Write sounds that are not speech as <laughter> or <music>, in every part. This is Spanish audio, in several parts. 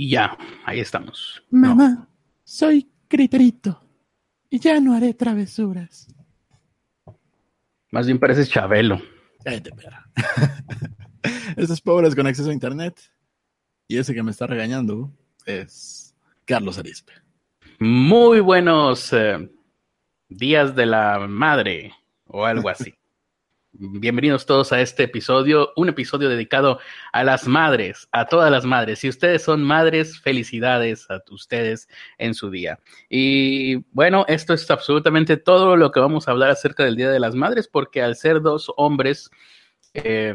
Y ya, ahí estamos. Mamá, soy Criterito y ya no haré travesuras. Más bien pareces Chabelo. <laughs> Estos pobres con acceso a internet. Y ese que me está regañando es Carlos Arispe. Muy buenos eh, días de la madre o algo así. Bienvenidos todos a este episodio, un episodio dedicado a las madres, a todas las madres. Si ustedes son madres, felicidades a ustedes en su día. Y bueno, esto es absolutamente todo lo que vamos a hablar acerca del Día de las Madres, porque al ser dos hombres eh,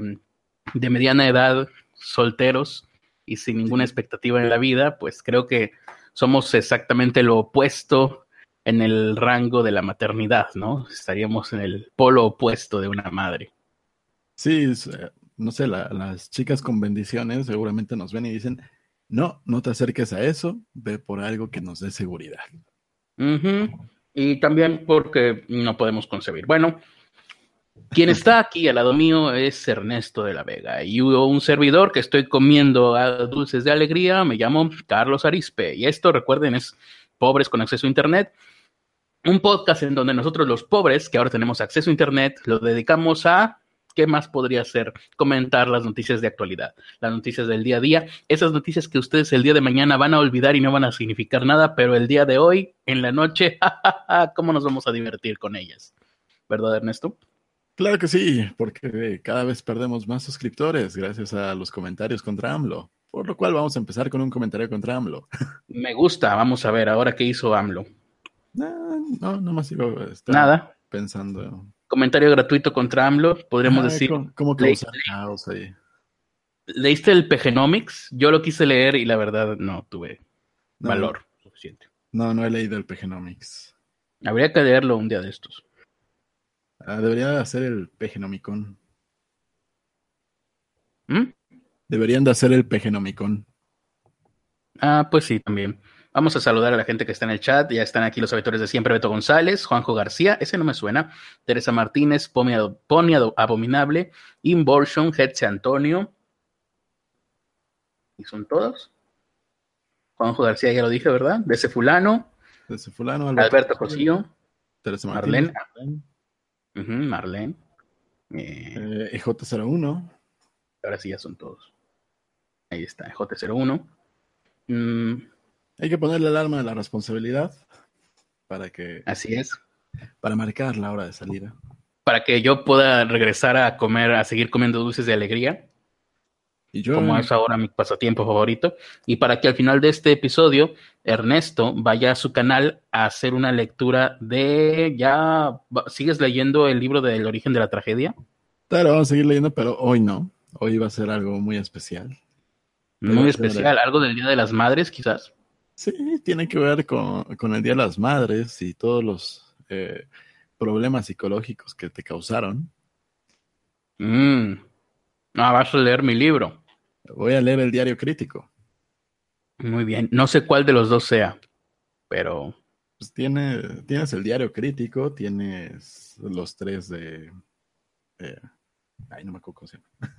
de mediana edad, solteros y sin ninguna expectativa en la vida, pues creo que somos exactamente lo opuesto en el rango de la maternidad, ¿no? Estaríamos en el polo opuesto de una madre. Sí, eh, no sé, las chicas con bendiciones seguramente nos ven y dicen, no, no te acerques a eso, ve por algo que nos dé seguridad. Y también porque no podemos concebir. Bueno, quien está aquí al lado mío es Ernesto de la Vega y un servidor que estoy comiendo a dulces de alegría, me llamo Carlos Arispe. Y esto, recuerden, es Pobres con Acceso a Internet un podcast en donde nosotros los pobres, que ahora tenemos acceso a Internet, lo dedicamos a, ¿qué más podría ser? Comentar las noticias de actualidad, las noticias del día a día, esas noticias que ustedes el día de mañana van a olvidar y no van a significar nada, pero el día de hoy, en la noche, <laughs> ¿cómo nos vamos a divertir con ellas? ¿Verdad, Ernesto? Claro que sí, porque cada vez perdemos más suscriptores gracias a los comentarios contra AMLO. Por lo cual vamos a empezar con un comentario contra AMLO. <laughs> Me gusta, vamos a ver ahora qué hizo AMLO. No, no, nomás iba Nada. pensando. Comentario gratuito contra AMLO, podríamos decir. ¿Cómo, que caos ahí? ¿Leíste el Pegenomics? Yo lo quise leer y la verdad no tuve valor suficiente. No, no he leído el Pegenomics. Habría que leerlo un día de estos. Ah, debería hacer el Pegenomicon. ¿Mm? Deberían de hacer el Pegenomicon. Ah, pues sí, también. Vamos a saludar a la gente que está en el chat. Ya están aquí los habitores de siempre, Beto González, Juanjo García, ese no me suena, Teresa Martínez, Pony Abominable, Invorsion, Hetze Antonio. ¿Y son todos? Juanjo García ya lo dije, ¿verdad? De ese fulano. De ese fulano, Alberto Cosillo. Teresa Martínez. Marlene. Marlene. Eh, EJ01. Ahora sí ya son todos. Ahí está, EJ01. Mm, hay que ponerle el alarma de la responsabilidad para que. Así es. Para marcar la hora de salida. Para que yo pueda regresar a comer, a seguir comiendo dulces de alegría. Y yo. Como es ahora mi pasatiempo favorito. Y para que al final de este episodio, Ernesto vaya a su canal a hacer una lectura de. ¿Ya sigues leyendo el libro del origen de la tragedia? Claro, vamos a seguir leyendo, pero hoy no. Hoy va a ser algo muy especial. Muy especial, algo del Día de las Madres, quizás. Sí, tiene que ver con, el Día de las Madres y todos los eh, problemas psicológicos que te causaron. Mm. Ah, vas a leer mi libro. Voy a leer el diario crítico. Muy bien. No sé cuál de los dos sea, pero. Pues tiene, tienes el diario crítico, tienes los tres de. ay, no me acuerdo cómo se llama.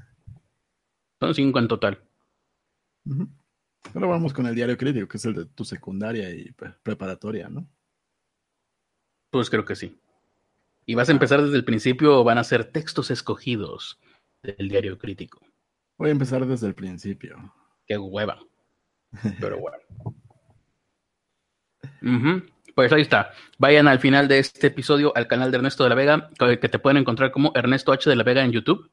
Son cinco en total. Ahora vamos con el diario crítico, que es el de tu secundaria y preparatoria, ¿no? Pues creo que sí. ¿Y vas a empezar desde el principio o van a ser textos escogidos del diario crítico? Voy a empezar desde el principio. Qué hueva. <laughs> Pero bueno. Pues ahí está. Vayan al final de este episodio al canal de Ernesto de la Vega, que te pueden encontrar como Ernesto H de la Vega en YouTube.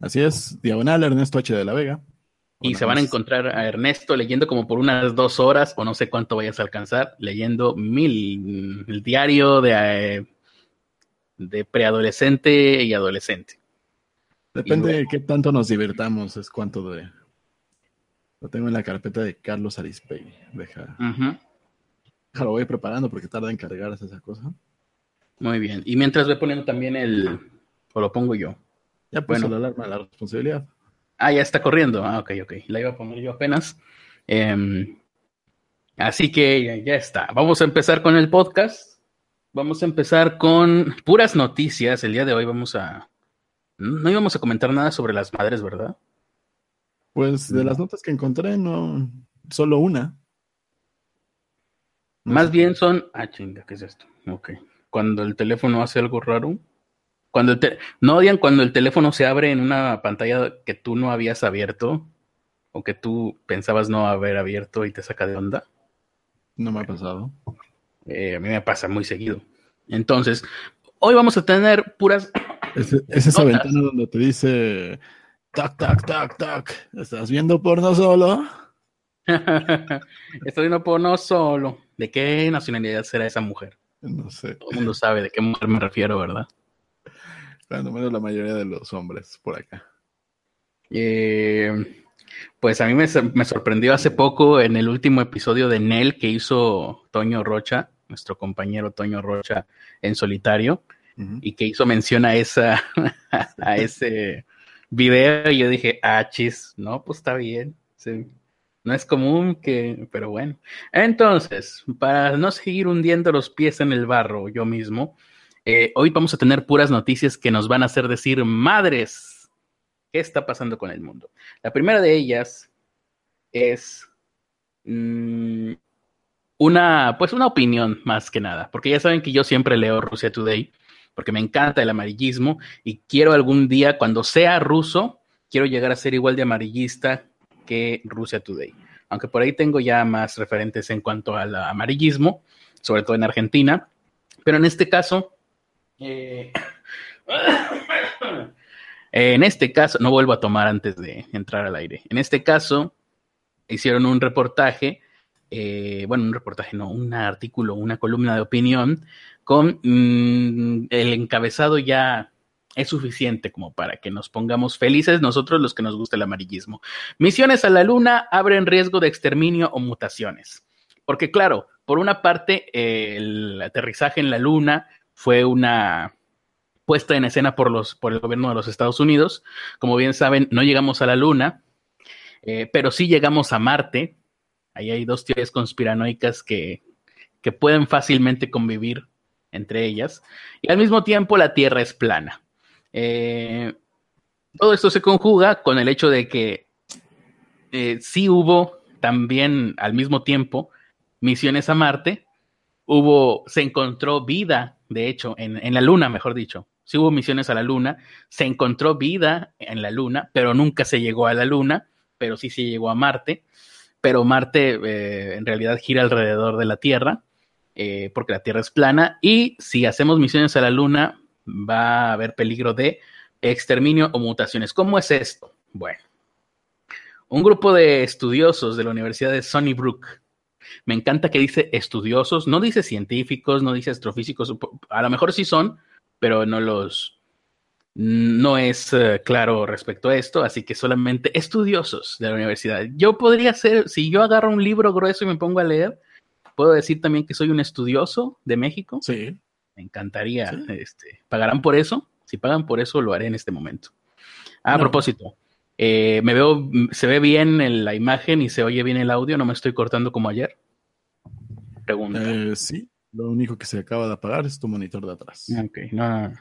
Así es, diagonal Ernesto H de la Vega. Y se van a encontrar a Ernesto leyendo como por unas dos horas, o no sé cuánto vayas a alcanzar, leyendo mil, el diario de, eh, de preadolescente y adolescente. Depende de qué tanto nos divertamos, es cuánto de... Lo tengo en la carpeta de Carlos Arispe. Deja. Lo voy preparando porque tarda en cargarse esa cosa. Muy bien. Y mientras voy poniendo también el. O lo pongo yo. Ya puso la alarma de la responsabilidad. Ah, ya está corriendo. Ah, ok, ok. La iba a poner yo apenas. Em, así que ya está. Vamos a empezar con el podcast. Vamos a empezar con puras noticias. El día de hoy vamos a... No íbamos a comentar nada sobre las madres, ¿verdad? Pues de las notas que encontré, no, solo una. Más bien son. Ah, chinga, ¿qué es esto? Ok. Cuando el teléfono hace algo raro. Cuando el ¿No odian cuando el teléfono se abre en una pantalla que tú no habías abierto? O que tú pensabas no haber abierto y te saca de onda. No me ha pasado. Eh, a mí me pasa muy seguido. Entonces, hoy vamos a tener puras. Es, esa ventana donde te dice. Tac, tac, tac, tac. ¿Estás viendo porno solo? <laughs> Estoy viendo porno solo. ¿De qué nacionalidad será esa mujer? No sé. Todo el mundo sabe de qué mujer me refiero, ¿verdad? Cuando menos la mayoría de los hombres por acá. Eh, pues a mí me, sorprendió hace poco en el último episodio de Nel que hizo Toño Rocha, nuestro compañero Toño Rocha en solitario, y que hizo mención a esa, <laughs> a ese video, y yo dije, ah, chis, no, pues está bien. No es común que, pero bueno. Entonces, para no seguir hundiendo los pies en el barro yo mismo, eh, hoy vamos a tener puras noticias que nos van a hacer decir, madres, ¿qué está pasando con el mundo? La primera de ellas es mm, una, pues una opinión más que nada, porque ya saben que yo siempre leo Rusia Today, porque me encanta el amarillismo y quiero algún día, cuando sea ruso, quiero llegar a ser igual de amarillista que Rusia Today. Aunque por ahí tengo ya más referentes en cuanto al amarillismo, sobre todo en Argentina. Pero en este caso, eh, <coughs> en este caso, no vuelvo a tomar antes de entrar al aire. En este caso, hicieron un reportaje, eh, bueno, un reportaje, no, un artículo, una columna de opinión con mm, el encabezado ya es suficiente como para que nos pongamos felices nosotros los que nos gusta el amarillismo. Misiones a la Luna abren riesgo de exterminio o mutaciones. Porque claro, por una parte, el aterrizaje en la Luna fue una puesta en escena por, los, por el gobierno de los Estados Unidos. Como bien saben, no llegamos a la Luna, eh, pero sí llegamos a Marte. Ahí hay dos teorías conspiranoicas que, que pueden fácilmente convivir entre ellas. Y al mismo tiempo la Tierra es plana. Eh, todo esto se conjuga con el hecho de que eh, sí hubo también al mismo tiempo misiones a Marte, hubo, se encontró vida, de hecho, en, en la Luna, mejor dicho. Sí hubo misiones a la Luna, se encontró vida en la Luna, pero nunca se llegó a la Luna, pero sí se llegó a Marte. Pero Marte eh, en realidad gira alrededor de la Tierra, porque la Tierra es plana, y si hacemos misiones a la Luna, va a haber peligro de exterminio o mutaciones. ¿Cómo es esto? Bueno, un grupo de estudiosos de la Universidad de Sunnybrook, me encanta que dice estudiosos, no dice científicos, no dice astrofísicos, a lo mejor sí son, pero no los, no es eh, claro respecto a esto, así que solamente estudiosos de la universidad. Yo podría ser, si yo agarro un libro grueso y me pongo a leer, puedo decir también que soy un estudioso de México. Sí. Me encantaría. Este, ¿Pagarán por eso? Si pagan por eso, lo haré en este momento. a propósito, eh, me veo, se ve bien en la imagen y se oye bien el audio, no me estoy cortando como ayer. Pregunta. Eh, sí, lo único que se acaba de apagar es tu monitor de atrás. Ok, no,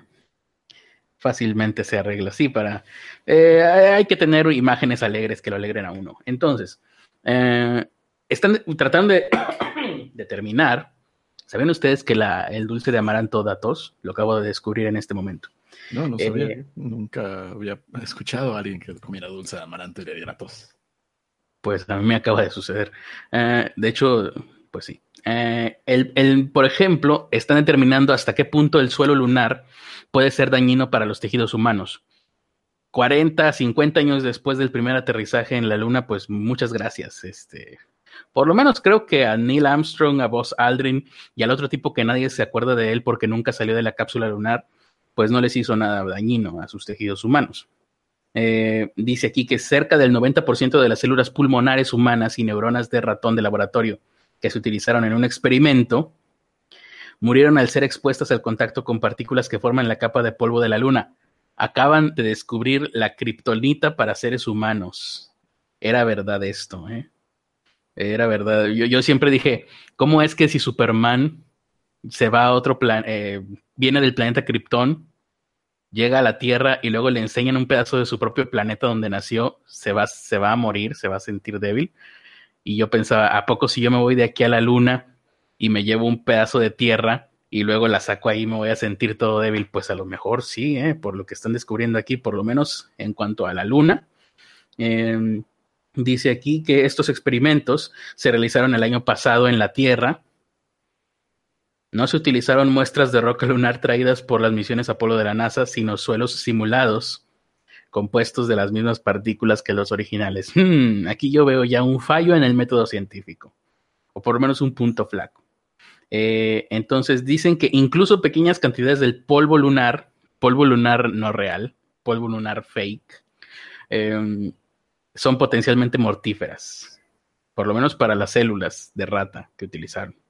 fácilmente se arregla así para... Eh, hay que tener imágenes alegres que lo alegren a uno. Entonces, están tratando de <coughs> determinar ¿Saben ustedes que la, el dulce de amaranto da tos? Lo acabo de descubrir en este momento. No, no sabía. Eh, Nunca había escuchado a alguien que comiera dulce de amaranto y le diera tos. Pues a mí me acaba de suceder. Eh, de hecho, pues sí. Eh, el, por ejemplo, están determinando hasta qué punto el suelo lunar puede ser dañino para los tejidos humanos. 40, 50 años después del primer aterrizaje en la Luna, pues muchas gracias. Este, por lo menos creo que a Neil Armstrong, a Buzz Aldrin y al otro tipo que nadie se acuerda de él porque nunca salió de la cápsula lunar, pues no les hizo nada dañino a sus tejidos humanos. Eh, dice aquí que cerca del 90% de las células pulmonares humanas y neuronas de ratón de laboratorio que se utilizaron en un experimento murieron al ser expuestas al contacto con partículas que forman la capa de polvo de la luna. Acaban de descubrir la kriptonita para seres humanos. Era verdad esto, ¿eh? Era verdad. Yo, siempre dije, ¿cómo es que si Superman se va a otro plan, eh, viene del planeta Krypton, llega a la Tierra y luego le enseñan un pedazo de su propio planeta donde nació, se va, se va a morir, se va a sentir débil? Y yo pensaba, ¿a poco si yo me voy de aquí a la luna y me llevo un pedazo de tierra y luego la saco ahí me voy a sentir todo débil? Pues a lo mejor sí, ¿eh? por lo que están descubriendo aquí, por lo menos en cuanto a la luna. Em, dice aquí que estos experimentos se realizaron el año pasado en la Tierra. No se utilizaron muestras de roca lunar traídas por las misiones Apolo de la NASA, sino suelos simulados compuestos de las mismas partículas que los originales. Hmm, aquí yo veo ya un fallo en el método científico, o por lo menos un punto flaco. Eh, entonces dicen que incluso pequeñas cantidades del polvo lunar, polvo lunar no real, polvo lunar fake, em, son potencialmente mortíferas, por lo menos para las células de rata que utilizaron.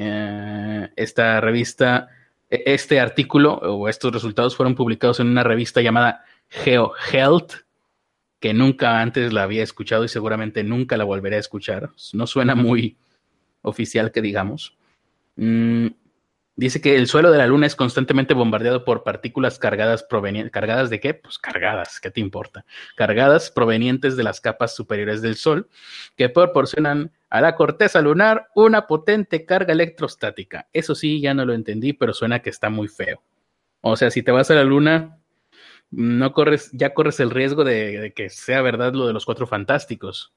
Eh, esta revista, e, este artículo o estos resultados fueron publicados en una revista llamada GeoHealth, que nunca antes la había escuchado y seguramente nunca la volveré a escuchar. No suena muy oficial que digamos. Mm, dice que el suelo de la Luna es constantemente bombardeado por partículas cargadas provenientes. ¿Cargadas de qué? Pues cargadas, ¿qué te importa? Cargadas provenientes de las capas superiores del Sol, que proporcionan a la corteza lunar una potente carga electrostática. Eso sí, ya no lo entendí, pero suena que está muy feo. O sea, si te vas a la Luna, no corres, ya corres el riesgo de, que sea verdad lo de los cuatro fantásticos.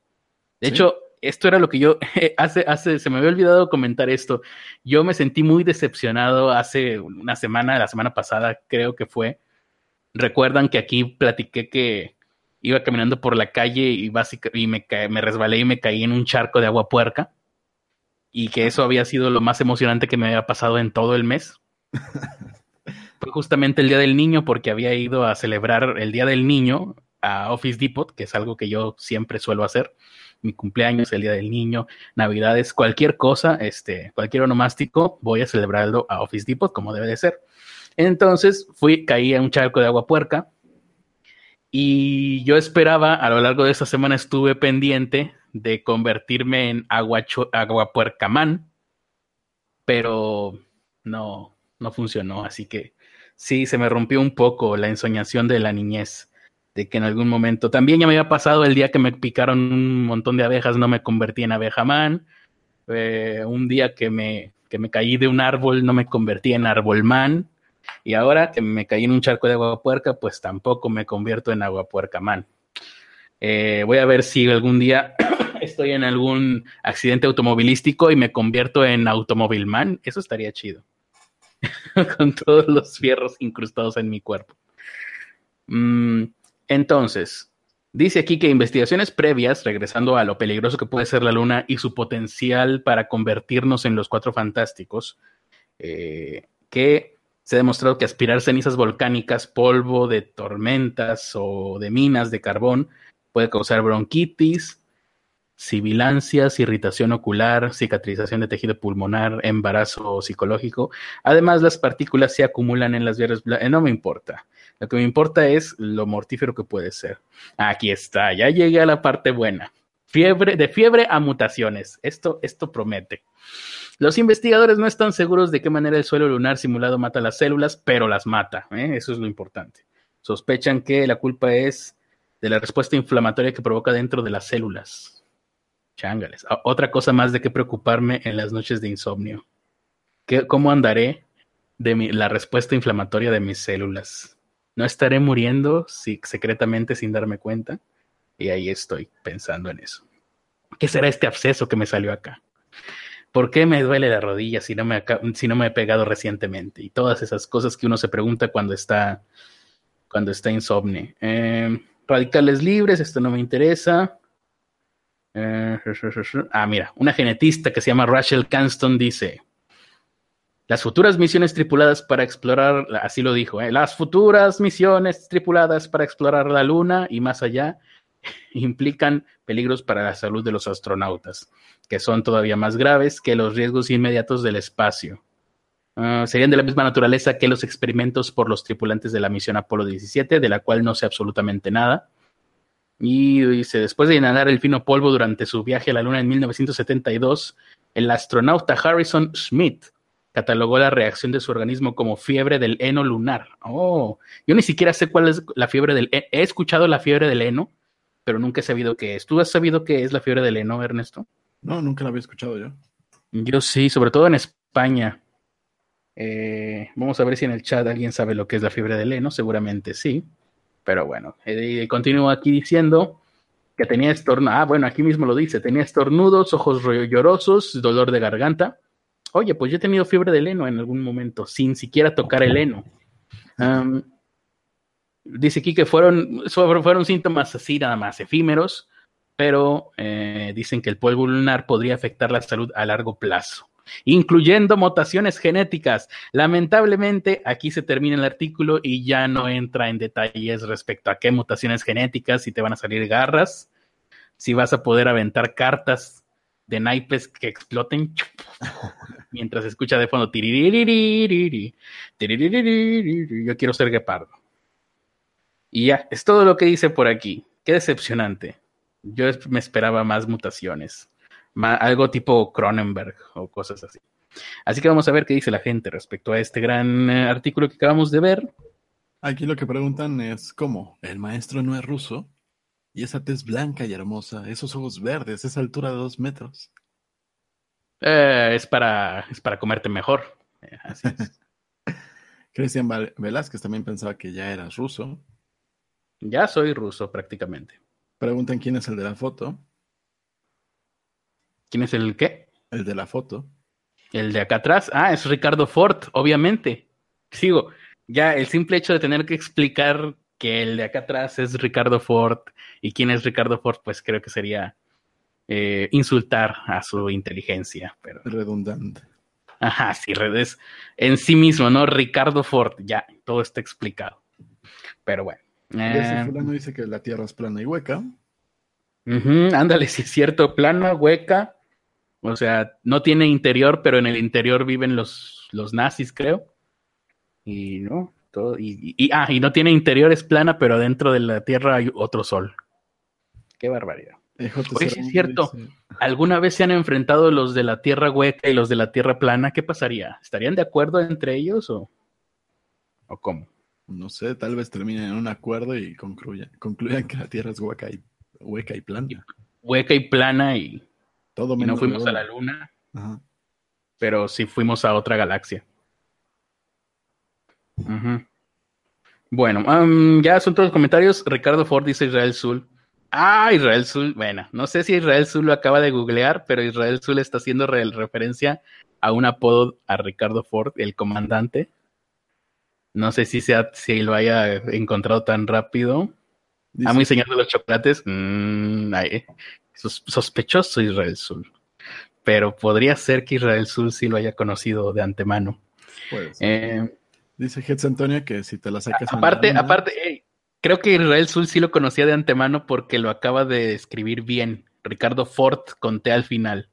De hecho, esto era lo que yo <laughs> hace, hace, se me había olvidado comentar esto. Yo me sentí muy decepcionado hace una semana, la semana pasada, creo que fue. Recuerdan que aquí platiqué que iba caminando por la calle y, y me, me resbalé y me caí en un charco de agua puerca. Y que eso había sido lo más emocionante que me había pasado en todo el mes. <laughs> fue justamente el Día del Niño porque había ido a celebrar el Día del Niño a Office Depot, que es algo que yo siempre suelo hacer. Mi cumpleaños, el Día del Niño, Navidades, cualquier cosa, este, cualquier onomástico, voy a celebrarlo a Office Depot como debe de ser. Entonces fui, caí en un charco de agua puerca y yo esperaba, a lo largo de esa semana estuve pendiente de convertirme en agua, agua man, pero no, no funcionó, así que sí, se me rompió un poco la ensoñación de la niñez, de que en algún momento, también ya me había pasado el día que me picaron un montón de abejas, no me convertí en abeja man, eh, un día que me, que me caí de un árbol, no me convertí en árbol man, y ahora que me caí en un charco de agua puerca, pues tampoco me convierto en agua puerca man. Eh, voy a ver si algún día <clears throat> estoy en algún accidente automovilístico y me convierto en automóvil man, eso estaría chido. <laughs> con todos los fierros incrustados en mi cuerpo. Mm, entonces, dice aquí que investigaciones previas, regresando a lo peligroso que puede ser la Luna y su potencial para convertirnos en los cuatro fantásticos, eh, que se ha demostrado que aspirar cenizas volcánicas, polvo de tormentas o de minas de carbón puede causar bronquitis, sibilancias, irritación ocular, cicatrización de tejido pulmonar, embarazo psicológico. Además, las partículas se acumulan en las vías eh, No me importa. Lo que me importa es lo mortífero que puede ser. Aquí está, ya llegué a la parte buena. Fiebre, de fiebre a mutaciones. Esto, esto promete. Los investigadores no están seguros de qué manera el suelo lunar simulado mata las células, pero las mata. ¿eh? Eso es lo importante. Sospechan que la culpa es de la respuesta inflamatoria que provoca dentro de las células. Chángales. Otra cosa más de qué preocuparme en las noches de insomnio. ¿Qué, ¿Cómo andaré de la respuesta inflamatoria de mis células? ¿No estaré muriendo secretamente sin darme cuenta? Y ahí estoy pensando en eso. ¿Qué será este absceso que me salió acá? ¿Por qué me duele la rodilla si no me, si no me he pegado recientemente? Y todas esas cosas que uno se pregunta cuando está, cuando está insomne. Eh, radicales libres, esto no me interesa. Eh, ah, mira, una genetista que se llama Rachel Canston dice, las futuras misiones tripuladas para explorar, así lo dijo, ¿eh? las futuras misiones tripuladas para explorar la Luna y más allá <laughs> implican peligros para la salud de los astronautas, que son todavía más graves que los riesgos inmediatos del espacio. Ah, serían de la misma naturaleza que los experimentos por los tripulantes de la misión Apolo 17, de la cual no sé absolutamente nada. Y dice, después de inhalar el fino polvo durante su viaje a la Luna en 1972, el astronauta Harrison Schmidt catalogó la reacción de su organismo como fiebre del heno lunar. Oh, yo ni siquiera sé cuál es la fiebre del heno. He escuchado la fiebre del heno, pero nunca he sabido qué es. ¿Tú has sabido qué es la fiebre del heno, Ernesto? No, nunca la había escuchado yo. Yo sí, sobre todo en España. Eh, vamos a ver si en el chat alguien sabe lo que es la fiebre del heno, seguramente sí. Pero bueno, eh, continúo aquí diciendo que tenía estornudos. Ah, bueno, aquí mismo lo dice: tenía estornudos, ojos llorosos, dolor de garganta. Oye, pues yo he tenido fiebre del heno en algún momento, sin siquiera tocar el heno. dice aquí que fueron, fueron síntomas así nada más efímeros, pero eh, dicen que el polvo lunar podría afectar la salud a largo plazo, incluyendo mutaciones genéticas. Lamentablemente, aquí se termina el artículo y ya no entra en detalles respecto a qué mutaciones genéticas, si te van a salir garras, si vas a poder aventar cartas de naipes que exploten <laughs> mientras escucha de fondo yo quiero ser guepardo. Y ya, es todo lo que dice por aquí. Qué decepcionante. Yo me esperaba más mutaciones. Algo tipo Cronenberg o cosas así. Así que vamos a ver qué dice la gente respecto a este gran eh, artículo que acabamos de ver. Aquí lo que preguntan es cómo el maestro no es ruso y esa tez blanca y hermosa, esos ojos verdes, esa altura de dos metros. Eh, es, para, es para comerte mejor. Eh, así es. <laughs> Cristian Velázquez también pensaba que ya eras ruso. Ya soy ruso prácticamente. Preguntan quién es el de la foto. ¿Quién es el qué? El de la foto. El de acá atrás. Ah, es Ricardo Ford, obviamente. Sigo. Ya el simple hecho de tener que explicar que el de acá atrás es Ricardo Ford y quién es Ricardo Ford, pues creo que sería eh, insultar a su inteligencia. Pero... Redundante. Ajá, sí, redes en sí mismo, ¿no? Ricardo Ford, ya, todo está explicado. Pero bueno. Eh, fulano dice que la Tierra es plana y hueca. ándale, si es cierto, plana, hueca. O sea, no tiene interior, pero en el interior viven los, los nazis, creo. Y no, todo, y, ah, y no tiene interior, es plana, pero dentro de la Tierra hay otro sol. Qué barbaridad. Oye, es cierto. ¿Alguna vez se han enfrentado los de la Tierra hueca y los de la Tierra plana? ¿Qué pasaría? ¿Estarían de acuerdo entre ellos o, o cómo? No sé, tal vez terminen en un acuerdo y concluyan, concluyan que la Tierra es hueca y, hueca y plana. Hueca y plana y, Todo no fuimos a la Luna, pero sí fuimos a otra galaxia. Bueno, ya son todos los comentarios. Ricardo Ford dice Israel Sul. Ah, Israel Sul. Bueno, no sé si Israel Sul lo acaba de googlear, pero Israel Sul está haciendo referencia a un apodo a Ricardo Ford, el comandante. No sé si, sea, si lo haya encontrado tan rápido. A mi señor de los chocolates, mmm, sospechoso Israel Sul. Pero podría ser que Israel Sul sí lo haya conocido de antemano. Eh, Dice Hetz Antonio que si te la sacas. Aparte, aparte, creo que Israel Sul sí lo conocía de antemano porque lo acaba de escribir bien. Ricardo Ford conté al final.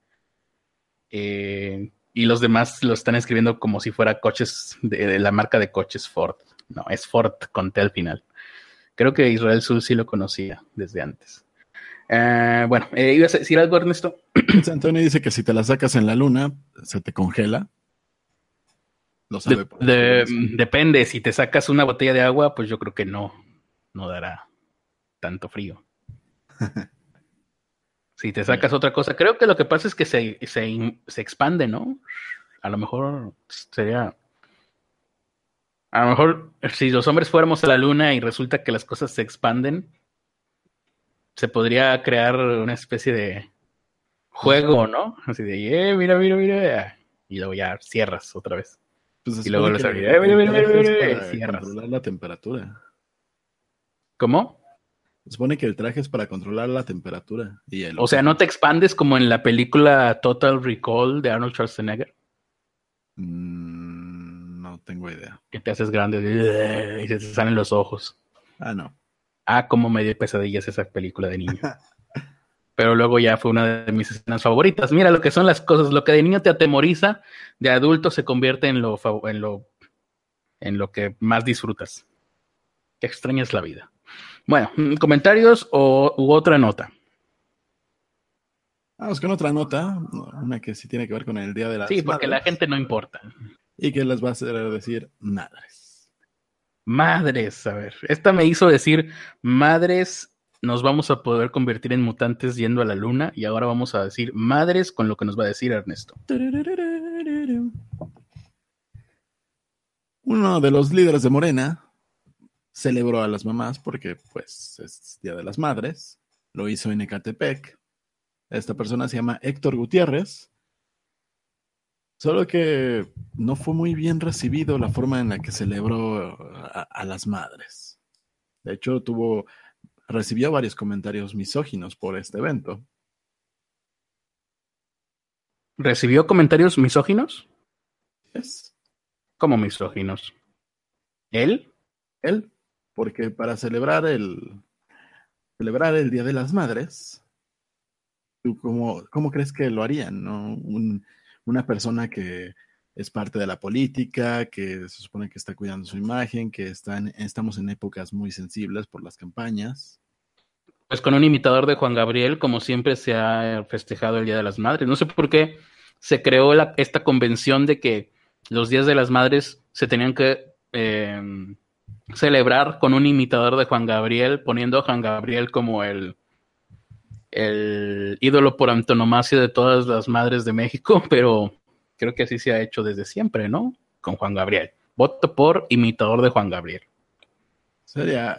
Eh, y los demás lo están escribiendo como si fuera coches de, la marca de coches Ford. No, es Ford con T al final. Creo que Israel Sul sí lo conocía desde antes. Eh, bueno, eh, ¿ibas a decir algo, Ernesto? <clears throat> Antonio dice que si te la sacas en la luna, se te congela. Lo sabe depende, si te sacas una botella de agua, pues yo creo que no, no dará tanto frío. <laughs> Si te sacas otra cosa, creo que lo que pasa es que se, se, expande, ¿no? A lo mejor sería. A lo mejor si los hombres fuéramos a la luna y resulta que las cosas se expanden, se podría crear una especie de juego, ¿no? Así de, eh, mira, mira, mira. Y luego ya cierras otra vez. Pues y luego lo eh, mira, mira, mira, mira, cierras. Controlar la temperatura. ¿Cómo? supone que el traje es para controlar la temperatura. Y o sea, ¿no te expandes como en la película Total Recall de Arnold Schwarzenegger? Mm, no tengo idea. Que te haces grande y se te salen los ojos. Ah, no. Ah, como medio pesadillas esa película de niño. <laughs> Pero luego ya fue una de mis escenas favoritas. Mira lo que son las cosas. Lo que de niño te atemoriza, de adulto se convierte en lo, en lo, en lo que más disfrutas. Qué extraña es la vida. Bueno, comentarios o, u otra nota. Vamos con otra nota, una que sí tiene que ver con el Día de las Sí, porque la gente no importa. Y que les va a hacer decir madres. Madres, a ver. Esta me hizo decir madres nos vamos a poder convertir en mutantes yendo a la luna y ahora vamos a decir madres con lo que nos va a decir Ernesto. Uno de los líderes de Morena celebró a las mamás porque pues es Día de las Madres. Lo hizo en Ecatepec. Esta persona se llama Héctor Gutiérrez. Solo que no fue muy bien recibido la forma en la que celebró a, a las madres. De hecho, tuvo recibió varios comentarios misóginos por este evento. ¿Recibió comentarios misóginos? Es. ¿Cómo misóginos? ¿Él? Él, porque para celebrar el celebrar el Día de las Madres, ¿tú cómo, cómo crees que lo harían? ¿no? Una persona que es parte de la política, que se supone que está cuidando su imagen, que están, estamos en épocas muy sensibles por las campañas. Pues con un imitador de Juan Gabriel, como siempre se ha festejado el Día de las Madres. No sé por qué se creó esta convención de que los Días de las Madres se tenían que em, celebrar con un imitador de Juan Gabriel, poniendo a Juan Gabriel como el, el ídolo por antonomasia de todas las madres de México, <laughs> pero creo que así se ha hecho desde siempre, ¿no? Con Juan Gabriel. Voto por imitador de Juan Gabriel. Sería,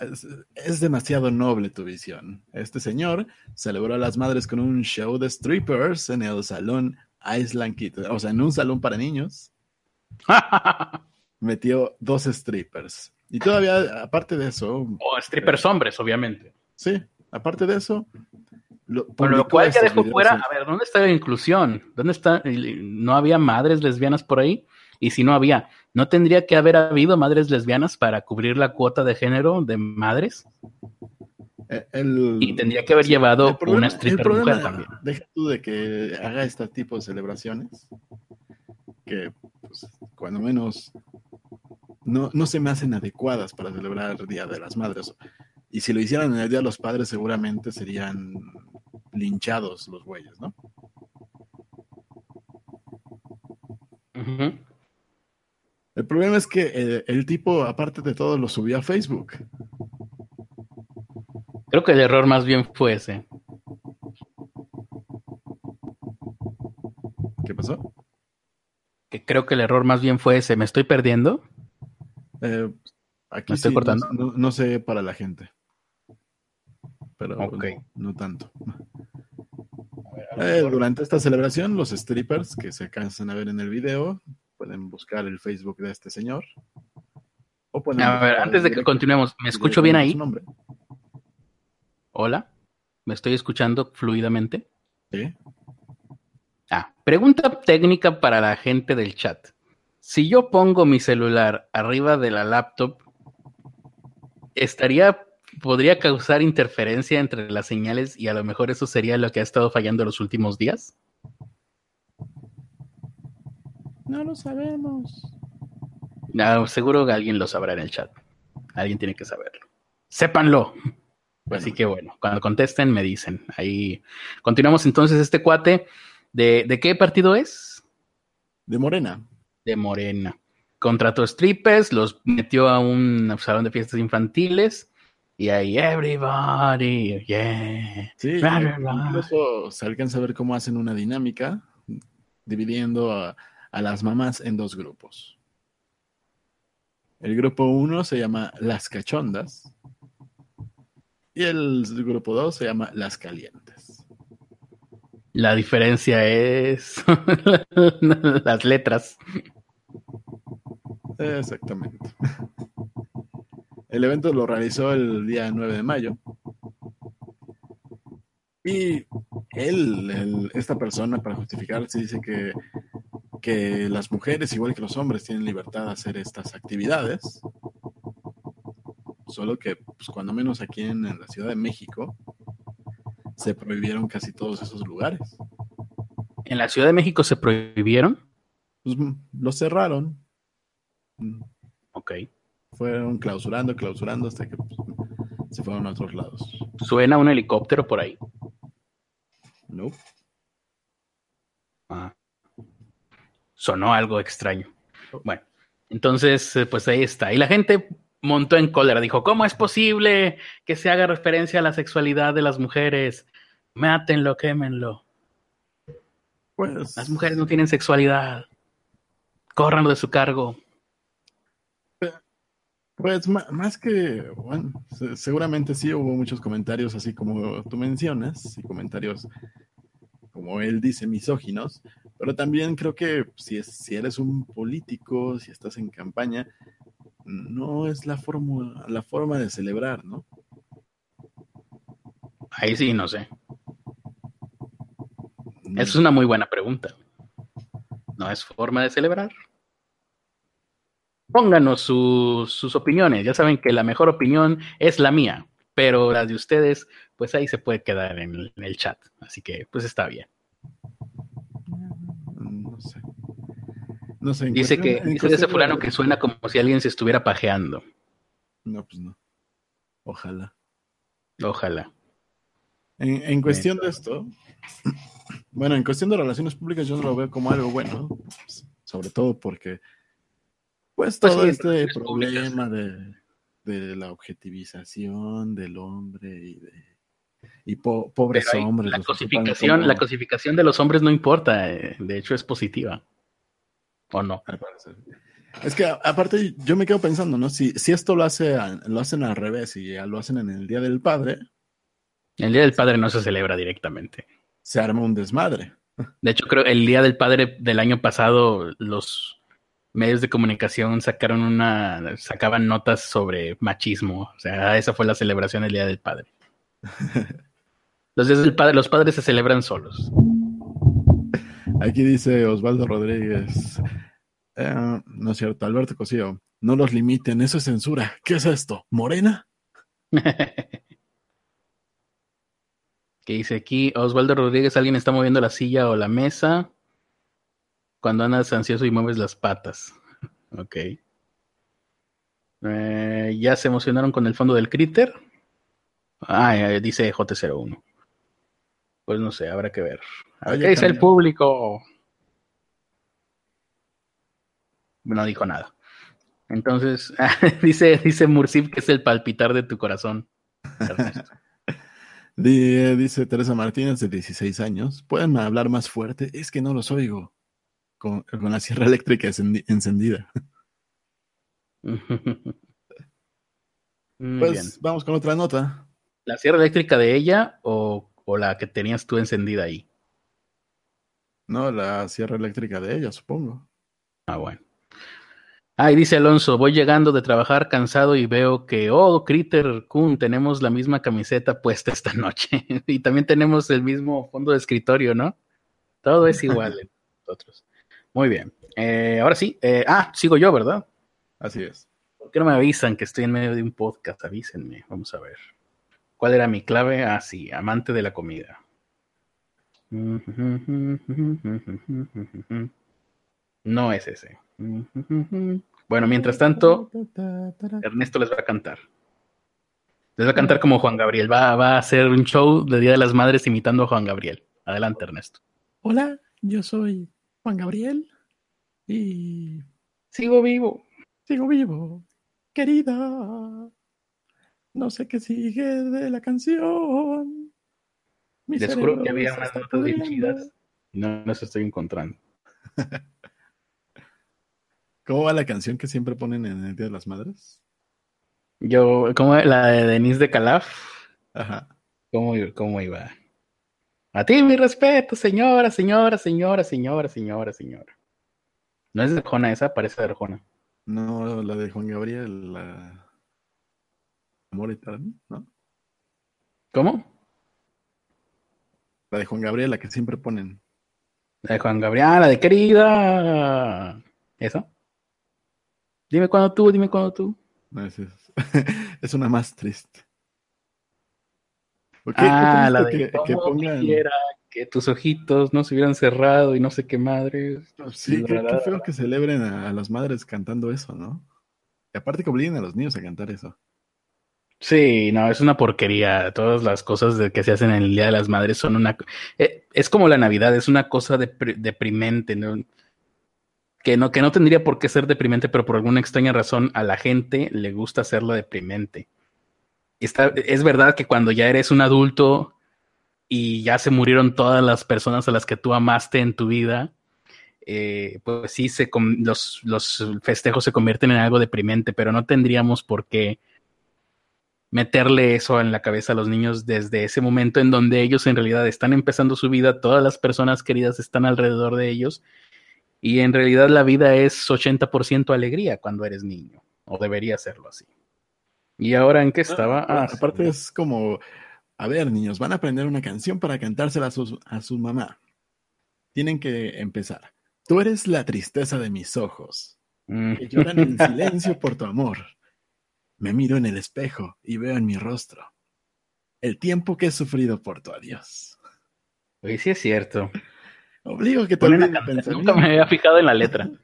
es, demasiado noble tu visión. Este señor celebró a las madres con un show de strippers en el salón Island o sea, en un salón para niños. <laughs> metió dos strippers. Y todavía, aparte de eso. O strippers hombres, obviamente. Sí, aparte de eso, lo, lo cual ya dejó fuera, a ver, ¿dónde está la inclusión? ¿Dónde está? ¿No había madres lesbianas por ahí? Y si no había, ¿no tendría que haber habido madres lesbianas para cubrir la cuota de género de madres? Eh, y tendría que haber llevado una stripper mujer también. Deja tú de que haga este tipo de celebraciones, que pues, cuando menos no, no se me hacen adecuadas para celebrar el Día de las Madres. Y si lo hicieran en el Día de los Padres, seguramente serían linchados los güeyes, ¿no? El problema es que eh, el tipo, aparte de todo, lo subió a Facebook. Creo que el error más bien fue ese. ¿Qué pasó? Que creo que el error más bien fue ese. ¿Me estoy perdiendo? Eh, aquí ¿Me estoy cortando? No, sé para la gente. Pero no tanto. Eh, durante esta celebración, los strippers que se alcanzan a ver en el video pueden buscar el Facebook de este señor. a ver, antes de que continuemos, ¿me escucho bien ahí? Hola, ¿me estoy escuchando fluidamente? Sí. Ah, pregunta técnica para la gente del chat. Si yo pongo mi celular arriba de la laptop, ¿estaría podría causar interferencia entre las señales y a lo mejor eso sería lo que ha estado fallando los últimos días? No lo sabemos. No, seguro que alguien lo sabrá en el chat. Alguien tiene que saberlo. Sépanlo. Así que bueno, cuando contesten me dicen. Ahí continuamos entonces este cuate. ¿De, ¿De qué partido es? De Morena. De Morena. Contrató strippers, los metió a un salón de fiestas infantiles y ahí, everybody, yeah. Sí, incluso se alcanza a ver cómo hacen una dinámica dividiendo a, las mamás en dos grupos. El grupo uno se llama Las Cachondas y el grupo dos se llama Las Calientes. La diferencia es <laughs> las letras. Exactamente. El evento lo realizó el día 9 de mayo. Y él, esta persona, para justificarse, dice que, que las mujeres, igual que los hombres, tienen libertad de hacer estas actividades. Solo que, pues, cuando menos aquí en, la Ciudad de México, se prohibieron casi todos esos lugares. ¿En la Ciudad de México se prohibieron? Pues lo cerraron. Ok fueron clausurando, clausurando hasta que pues, se fueron a otros lados. ¿Suena un helicóptero por ahí? No. Ah. Sonó algo extraño. Bueno, entonces, eh, pues ahí está. Y la gente montó en cólera. Dijo, ¿cómo es posible que se haga referencia a la sexualidad de las mujeres? Mátenlo, quémenlo. Pues, Las mujeres no tienen sexualidad. Córranlo de su cargo. Pues más que, bueno, se- seguramente sí hubo muchos comentarios así como tú mencionas, y comentarios, como él dice, misóginos, pero también creo que si, es, si eres un político, si estás en campaña, no es la, forma la forma de celebrar, ¿no? Ahí sí, no sé. Esa es una muy buena pregunta. ¿No es forma de celebrar? Pónganos sus, sus opiniones. Ya saben que la mejor opinión es la mía, pero las de ustedes, pues ahí se puede quedar en el, en el chat. Así que, pues está bien. No sé. No sé. Dice cuestión- que dice ese de- fulano que suena como si alguien se estuviera pajeando. No, pues no. Ojalá. Ojalá. En, en cuestión de esto, <clears throat> bueno, en cuestión de relaciones públicas yo no lo veo como algo bueno, pues, sobre todo porque, pues, Pues todo este problema de, de la objetivización del hombre y de y po- pobres hombres. la cosificación, la cosificación de los hombres no importa. eh, De hecho, es positiva. ¿O no? Es que aparte yo me quedo pensando, ¿no? Si, si esto lo hace lo hacen al revés y ya lo hacen en el Día del Padre, El Día del Padre no se celebra directamente. se arma un desmadre. De hecho, creo el Día del Padre del año pasado, los medios de comunicación sacaron una, sacaban notas sobre machismo. O sea, esa fue la celebración del Día del Padre. <laughs> Los días del padre, los padres se celebran solos. Aquí dice Osvaldo Rodríguez. eh, no es cierto, Alberto Cosío. No los limiten, eso es censura. ¿Qué es esto? ¿Morena? <laughs> que dice aquí Osvaldo Rodríguez, alguien está moviendo la silla o la mesa cuando andas ansioso y mueves las patas. <laughs> Ok. Eh, ya se emocionaron con el fondo del critter. Ah, eh, dice J01. Pues no sé, habrá que ver. A ver Oye, ¿Qué dice el público? No dijo nada. Entonces, <laughs> dice, dice Mursif que es el palpitar de tu corazón. <laughs> Di- dice Teresa Martínez, de 16 años. ¿Pueden hablar más fuerte? Es que no los oigo. Con, con la sierra eléctrica encendi- encendida. <laughs> Muy Pues bien. vamos con otra nota. ¿La sierra eléctrica de ella o, o la que tenías tú encendida ahí? No, la sierra eléctrica de ella, supongo. Ah, bueno. Ah, y dice Alonso, voy llegando de trabajar cansado y veo que, oh, Critter Kun, tenemos la misma camiseta puesta esta noche. <laughs> y también tenemos el mismo fondo de escritorio, ¿no? Todo es igual <laughs> en nosotros. Muy bien. Eh, ahora sí. eh, ah, sigo yo, ¿verdad? Así es. ¿Por qué no me avisan que estoy en medio de un podcast? Avísenme. Vamos a ver. ¿Cuál era mi clave? Ah, sí, amante de la comida. No es ese. Bueno, mientras tanto, Ernesto les va a cantar. Les va a cantar como Juan Gabriel. Va, va a hacer un show de Día de las Madres imitando a Juan Gabriel. Adelante, Ernesto. Hola, yo soy Juan Gabriel y Sigo vivo. sigo vivo, querida. No sé qué sigue de la canción. Mi Les juro que había unas notas bien chidas y no las estoy encontrando. <laughs> ¿Cómo va la canción que siempre ponen en el Día de las Madres? Yo, como la de Denise de Calaf, Ajá. ¿cómo, cómo iba? A ti mi respeto, señora, señora, señora, señora, señora, señora. ¿No es de Arjona esa? Parece de Arjona. No, la de Juan Gabriel, la Amor Eterno, ¿no? ¿Cómo? La de Juan Gabriel, la que siempre ponen. La de Juan Gabriel, ah, la de querida. ¿Eso? Dime cuándo tú, dime cuándo tú. No, es, es, <laughs> es una más triste. ¿Por qué- ah, la de que, que pongan. tus ojitos no se hubieran cerrado y no sé qué madre. Sí, qué, qué feo que celebren a, a las madres cantando eso, ¿no? Y aparte que obliguen a los niños a cantar eso. Sí, no, es una porquería. Todas las cosas de que se hacen en el Día de las Madres son una... eh, es como la Navidad, es una cosa depri- deprimente, ¿no? que no, que no tendría por qué ser deprimente, pero por alguna extraña razón a la gente le gusta hacerlo deprimente. Es verdad que cuando ya eres un adulto y ya se murieron todas las personas a las que tú amaste en tu vida, eh, pues sí, se los, los festejos se convierten en algo deprimente, pero no tendríamos por qué meterle eso en la cabeza a los niños desde ese momento en donde ellos en realidad están empezando su vida, todas las personas queridas están alrededor de ellos y en realidad la vida es 80% alegría cuando eres niño, o debería serlo así. ¿Y ahora en qué estaba? Ah, aparte es como, a ver niños, van a aprender una canción para cantársela a su, a su mamá. Tienen que empezar. Tú eres la tristeza de mis ojos, mm. que lloran en <laughs> silencio por tu amor. Me miro en el espejo y veo en mi rostro el tiempo que he sufrido por tu adiós. Oye, sí es cierto. Obligo que te Nunca me había fijado en la letra. <laughs>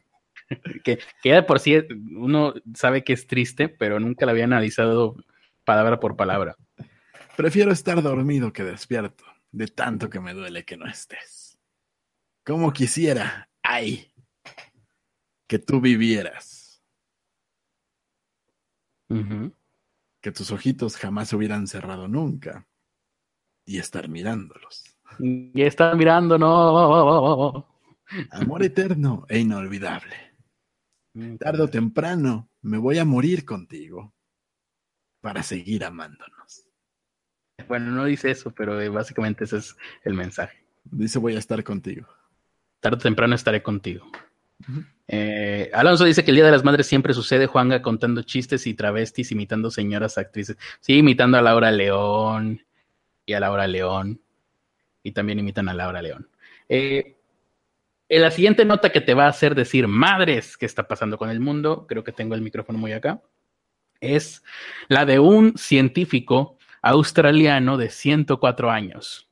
<laughs> que, que de por sí uno sabe que es triste, pero nunca la había analizado palabra por palabra. Prefiero estar dormido que despierto, de tanto que me duele que no estés. Como quisiera, ay, que tú vivieras que tus ojitos jamás se hubieran cerrado nunca y estar mirándolos. Y estar mirando, no. Amor eterno e inolvidable. Mm, Tarde o temprano me voy a morir contigo para seguir amándonos. Bueno, no dice eso, pero eh, básicamente ese es el mensaje. Dice voy a estar contigo. Tarde o temprano estaré contigo. Eh, Alonso dice que el Día de las Madres siempre sucede, Juanga contando chistes y travestis, imitando señoras actrices. Sí, imitando a Laura León y a Laura León. Y también imitan a Laura León. Eh, en la siguiente nota que te va a hacer decir, madres, ¿qué está pasando con el mundo? Creo que tengo el micrófono muy acá. Es la de un científico australiano de 104 años.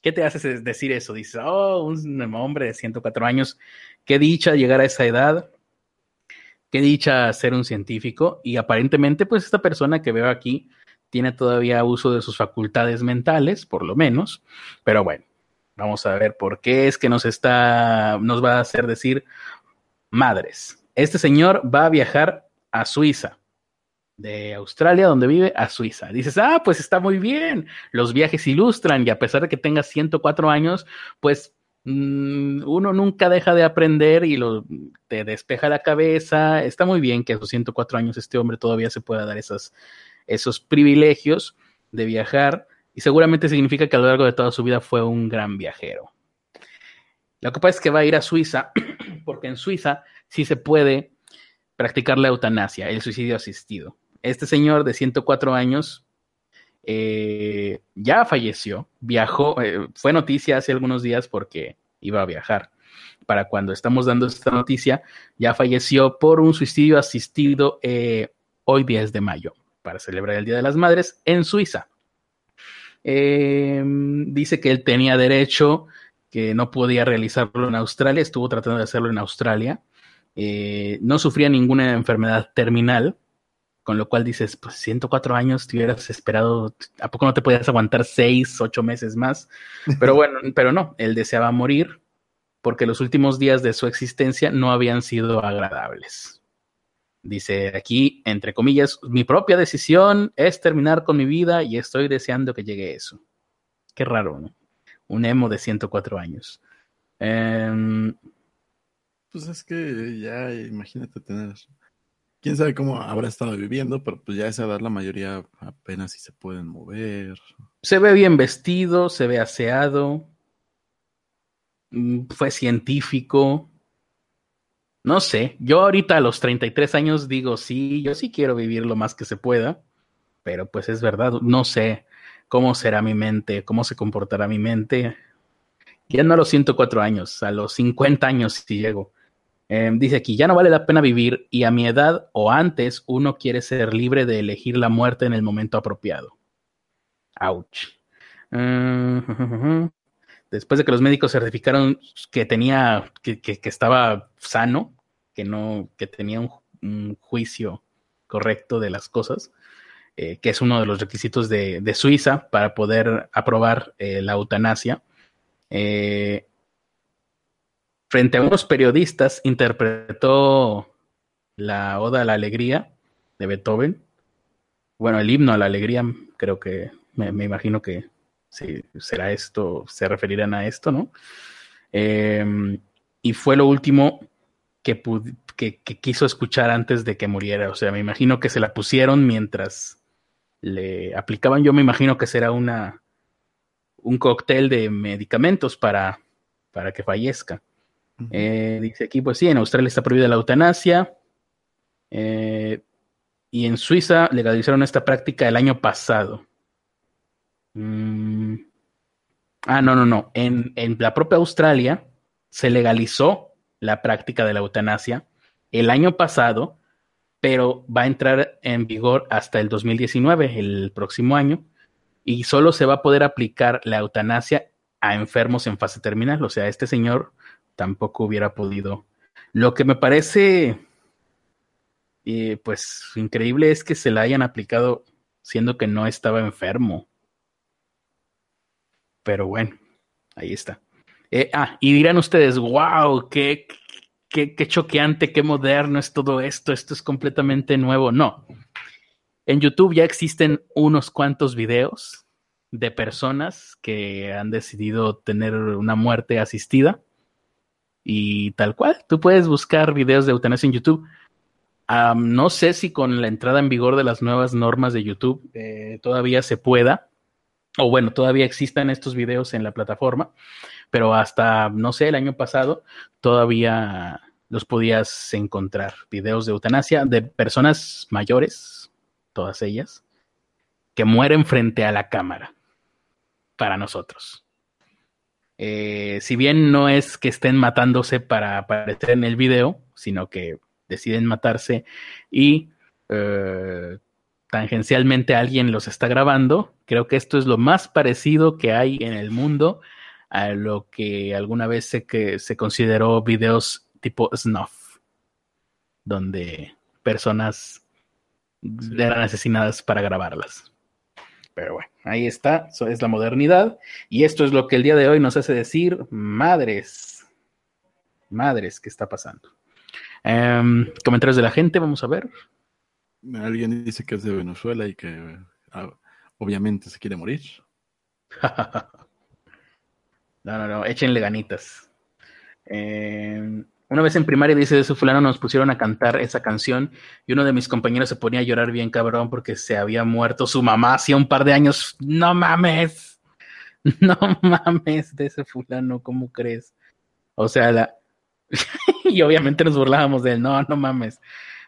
¿Qué te hace decir eso? Dices, oh, un hombre de 104 años Qué dicha llegar a esa edad, qué dicha ser un científico y aparentemente pues esta persona que veo aquí tiene todavía uso de sus facultades mentales, por lo menos, pero bueno, vamos a ver por qué es que nos está, nos va a hacer decir madres. Este señor va a viajar a Suiza, de Australia, donde vive, a Suiza. Dices, ah, pues está muy bien, los viajes ilustran y a pesar de que tenga 104 años, pues Mm, uno nunca deja de aprender y lo, te despeja la cabeza. Está muy bien que a sus 104 años este hombre todavía se pueda dar esas, esos privilegios de viajar y seguramente significa que a lo largo de toda su vida fue un gran viajero. Lo que pasa es que va a ir a Suiza <clears throat> porque en Suiza sí se puede practicar la eutanasia, el suicidio asistido. Este señor de 104 años eh, ya falleció, viajó, eh, fue noticia hace algunos días porque iba a viajar. Para cuando estamos dando esta noticia, ya falleció por un suicidio asistido eh, hoy 10 de mayo, para celebrar el Día de las Madres en Suiza. Dice que él tenía derecho, que no podía realizarlo en Australia, estuvo tratando de hacerlo en Australia. no sufría ninguna enfermedad terminal, con lo cual dices, pues 104 años te hubieras esperado, ¿a poco no te podías aguantar 6, 8 meses más? Pero <laughs> bueno, pero no, él deseaba morir porque los últimos días de su existencia no habían sido agradables. Dice aquí, entre comillas, mi propia decisión es terminar con mi vida y estoy deseando que llegue eso. Qué raro, ¿no? Un emo de 104 años. Em, pues es que ya imagínate tener quién sabe cómo habrá estado viviendo, pero pues ya a esa edad la mayoría apenas si se pueden mover. Se ve bien vestido, se ve aseado, mm, fue científico. No sé, yo ahorita a los 33 años digo, sí, yo sí quiero vivir lo más que se pueda, pero pues es verdad, no sé cómo será mi mente, cómo se comportará mi mente. Ya no a los 104 años, a los 50 años si llego. Em, dice aquí, ya no vale la pena vivir y a mi edad o antes uno quiere ser libre de elegir la muerte en el momento apropiado. Ouch. <laughs> después de que los médicos certificaron que tenía, que, estaba sano, que no, que tenía un, juicio correcto de las cosas, eh, que es uno de los requisitos de, Suiza para poder aprobar eh, la eutanasia. Eh, frente a unos periodistas interpretó la Oda a la Alegría de Beethoven. Bueno, el himno a la alegría, creo que me, imagino que sí, será esto, se referirán a esto, ¿no? Em, y fue lo último que, que, quiso escuchar antes de que muriera. O sea, me imagino que se la pusieron mientras le aplicaban. Yo me imagino que será una un cóctel de medicamentos para, para que fallezca. Eh, dice aquí, pues sí, en Australia está prohibida la eutanasia. Eh, y en Suiza legalizaron esta práctica el año pasado. Mm. Ah, no, no, no. En, en, la propia Australia se legalizó la práctica de la eutanasia el año pasado, pero va a entrar en vigor hasta el 2019, el próximo año, y solo se va a poder aplicar la eutanasia a enfermos en fase terminal. O sea, este señor tampoco hubiera podido. Lo que me parece y pues increíble es que se la hayan aplicado siendo que no estaba enfermo. Pero bueno, ahí está. Eh, ah, y dirán ustedes, wow, qué, qué, qué choqueante, qué moderno es todo esto, esto es completamente nuevo. No. En YouTube ya existen unos cuantos videos de personas que han decidido tener una muerte asistida. Y tal cual, tú puedes buscar videos de eutanasia en YouTube no sé si con la entrada en vigor de las nuevas normas de YouTube eh, todavía se pueda, o bueno, todavía existan estos videos en la plataforma, pero hasta, no sé, el año pasado todavía los podías encontrar, videos de eutanasia de personas mayores, todas ellas, que mueren frente a la cámara para nosotros. Eh, si bien no es que estén matándose para aparecer en el video, sino que deciden matarse y eh, tangencialmente alguien los está grabando. Creo que esto es lo más parecido que hay en el mundo a lo que alguna vez se, que se consideró videos tipo snuff, donde personas eran asesinadas para grabarlas. Pero bueno, ahí está, eso es la modernidad. Y esto es lo que el día de hoy nos hace decir, madres, madres, ¿qué está pasando? Em, comentarios de la gente, vamos a ver. Alguien dice que es de Venezuela y que ah, obviamente se quiere morir. <laughs> no, no, no, échenle ganitas. Em, una vez en primaria, dice de su fulano, nos pusieron a cantar esa canción y uno de mis compañeros se ponía a llorar bien cabrón porque se había muerto su mamá hacía un par de años. No mames, <laughs> no mames de ese fulano, ¿cómo crees? O sea, la, <laughs> y obviamente nos burlábamos de él, no, no mames.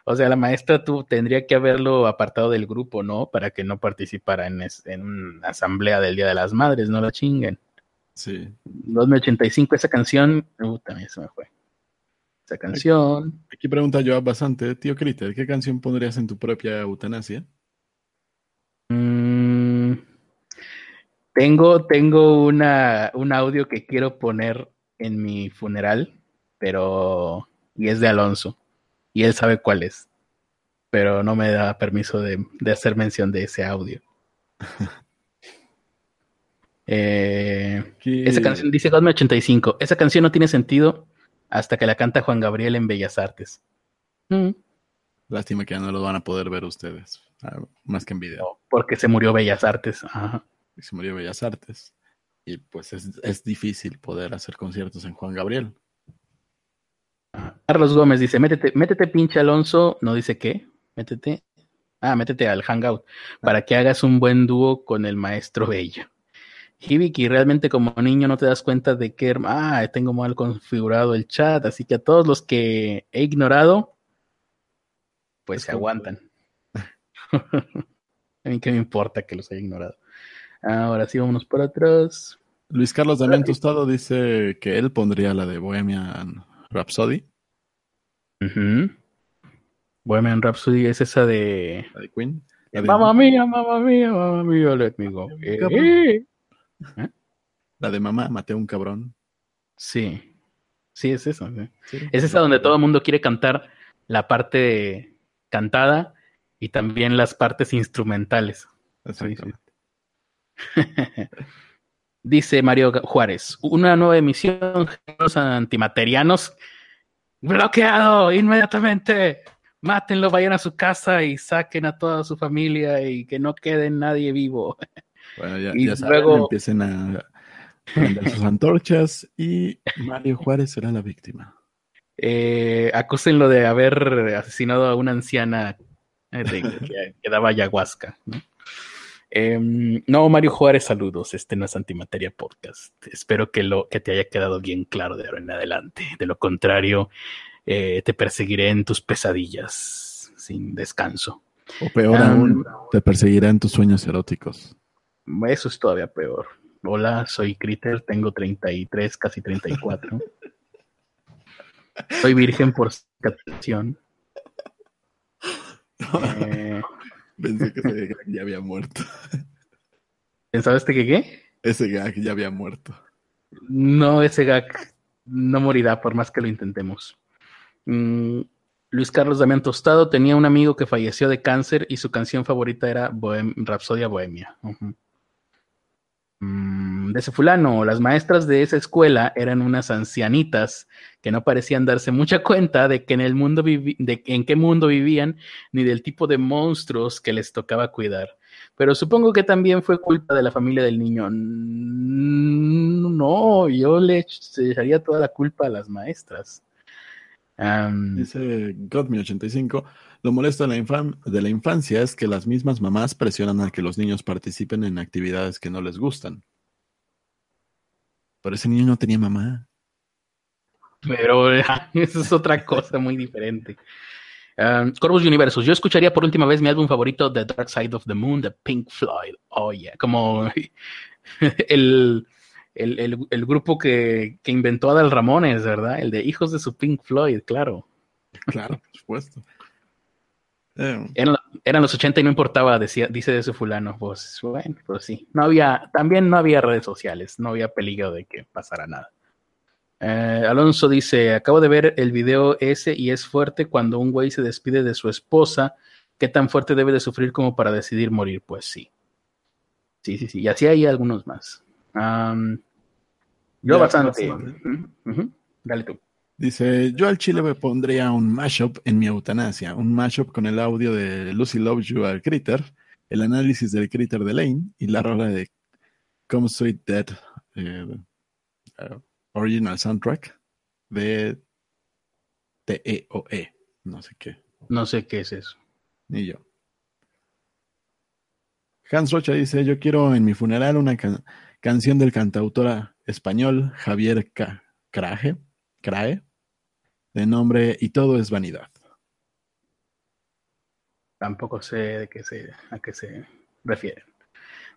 O sea, la maestra tú tendría que haberlo apartado del grupo, ¿no? Para que no participara en, en una asamblea del Día de las Madres, no la chinguen. Sí. 2085, esa canción, uh, también se me fue. Esa canción. Aquí, pregunta yo bastante, tío Critter, ¿qué canción pondrías en tu propia eutanasia? Mm, tengo, tengo una, un audio que quiero poner en mi funeral pero y es de Alonso y él sabe cuál es, pero no me da permiso de, hacer mención de ese audio. <laughs> Eh, esa canción dice Godme 85. Esa canción no tiene sentido hasta que la canta Juan Gabriel en Bellas Artes. Mm. Lástima que ya no lo van a poder ver ustedes, ah, más que en video. porque se murió Bellas Artes. Se murió Bellas Artes. Y pues es, es difícil poder hacer conciertos en Juan Gabriel. Carlos Gómez dice, métete, métete pinche Alonso, no dice qué, métete, ah, métete al Hangout, para que hagas un buen dúo con el maestro Bello. Hibiki, realmente como niño no te das cuenta de que, ah, tengo mal configurado el chat, así que a todos los que he ignorado, pues se aguantan. <laughs> a mí qué me importa que los haya ignorado. Ahora sí, vámonos por atrás. Luis Carlos Damián Tostado dice que él pondría la de Bohemian Rhapsody. Bohemian Rhapsody es esa de. La de Queen. mamá mía, mamá mía, mamá mía, let me go. Eh, ¿Eh? La de mamá, maté un cabrón. Sí. Sí, es eso. Es esa donde todo el mundo quiere cantar la parte cantada y también las partes instrumentales. Exactamente. <laughs> Dice Mario Juárez, una nueva emisión, los antimaterianos, bloqueado inmediatamente, mátenlo, vayan a su casa y saquen a toda su familia y que no quede nadie vivo. <laughs> Bueno, ya, y luego empiecen a prender sus antorchas y Mario Juárez será la víctima. Eh, acúsenlo de haber asesinado a una anciana eh, <laughs> que, daba ayahuasca. ¿no? Em, no, Mario Juárez, saludos. Este no es Antimateria Podcast. Espero que, lo, que te haya quedado bien claro de ahora en adelante. De lo contrario, eh, te perseguiré en tus pesadillas sin descanso. O peor aún, te perseguiré en tus sueños eróticos. Eso es todavía peor. Hola, soy Critter, tengo 33, casi 34. soy virgen por captación. Eh, <laughs> Pensé que ese gag ya había muerto. ¿Pensaste que qué? Ese gag ya había muerto. No, ese gag no morirá por más que lo intentemos. Mm, Luis Carlos Damián Tostado tenía un amigo que falleció de cáncer y su canción favorita era Rapsodia Bohemia. De ese fulano, las maestras de esa escuela eran unas ancianitas que no parecían darse mucha cuenta de que en el mundo de en qué mundo vivían ni del tipo de monstruos que les tocaba cuidar. Pero supongo que también fue culpa de la familia del niño. No, yo le echaría toda la culpa a las maestras. Dice Godme85, lo molesto de la, de la infancia es que las mismas mamás presionan a que los niños participen en actividades que no les gustan. Pero ese niño no tenía mamá. Pero <laughs> eso es otra cosa muy diferente. Corvus Universus. Yo escucharía por última vez mi álbum favorito, The Dark Side of the Moon, de Pink Floyd. Oh, yeah. Como <laughs> el, el, grupo que, que, inventó Adal Ramones, ¿verdad? El de Hijos de su Pink Floyd, claro. Claro, por supuesto. Eh. Eran, los 80 y no importaba, decía, dice de ese fulano. Pues bueno, pues sí. No había, también no había redes sociales, no había peligro de que pasara nada. Eh, Alonso dice: Acabo de ver el video ese y es fuerte cuando un güey se despide de su esposa. ¿Qué tan fuerte debe de sufrir como para decidir morir? Pues sí. Sí, sí, sí. Y así hay algunos más. yo bastante. Dale tú. Dice, yo al chile me pondría un mashup en mi eutanasia, un mashup con el audio de Lucy Loves You al Critter, el análisis del Critter de Lane y la rola de Come Sweet Dead eh, uh, Original Soundtrack de TEOE. E. No sé qué. No sé qué es eso. Ni yo. Hans Rocha dice, yo quiero en mi funeral una canción del cantautora español Javier Craje, Crae, de nombre Y todo es vanidad. Tampoco sé de qué se, a qué se refieren.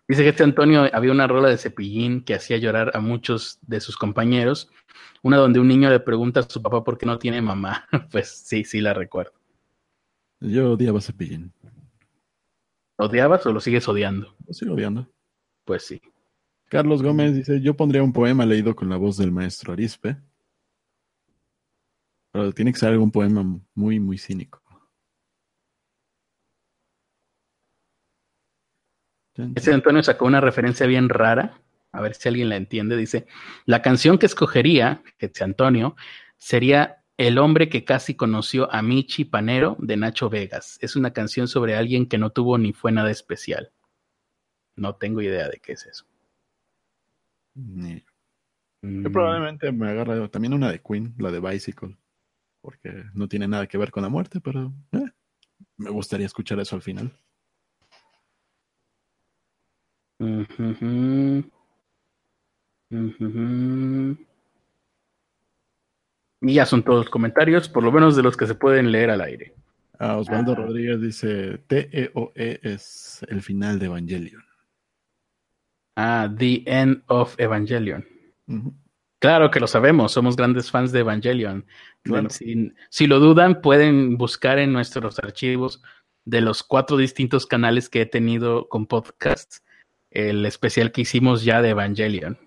Dice que este Antonio había una rola de cepillín que hacía llorar a muchos de sus compañeros. Una donde un niño le pregunta a su papá por qué no tiene mamá. <laughs> Pues sí, sí la recuerdo. Yo odiaba cepillín. ¿Odiabas o lo sigues odiando? Lo sigo odiando. Pues sí. Carlos Gómez dice, yo pondría un poema leído con la voz del maestro Arispe. Pero tiene que ser algún poema muy, muy cínico. Ese Antonio sacó una referencia bien rara, a ver si alguien la entiende. Dice: La canción que escogería, ese Antonio, sería El hombre que casi conoció a Michi Panero de Nacho Vegas. Es una canción sobre alguien que no tuvo ni fue nada especial. No tengo idea de qué es eso. Mm. probablemente me agarra también una de Queen, la de Bicycle porque no tiene nada que ver con la muerte, pero eh, me gustaría escuchar eso al final. Y ya son todos los comentarios, por lo menos de los que se pueden leer al aire. Ah, Osvaldo Rodríguez dice, TEOE e es el final de Evangelion. Ah, The End of Evangelion. Claro que lo sabemos, somos grandes fans de Evangelion. Si, lo dudan, pueden buscar en nuestros archivos de los cuatro distintos canales que he tenido con podcasts el especial que hicimos ya de Evangelion.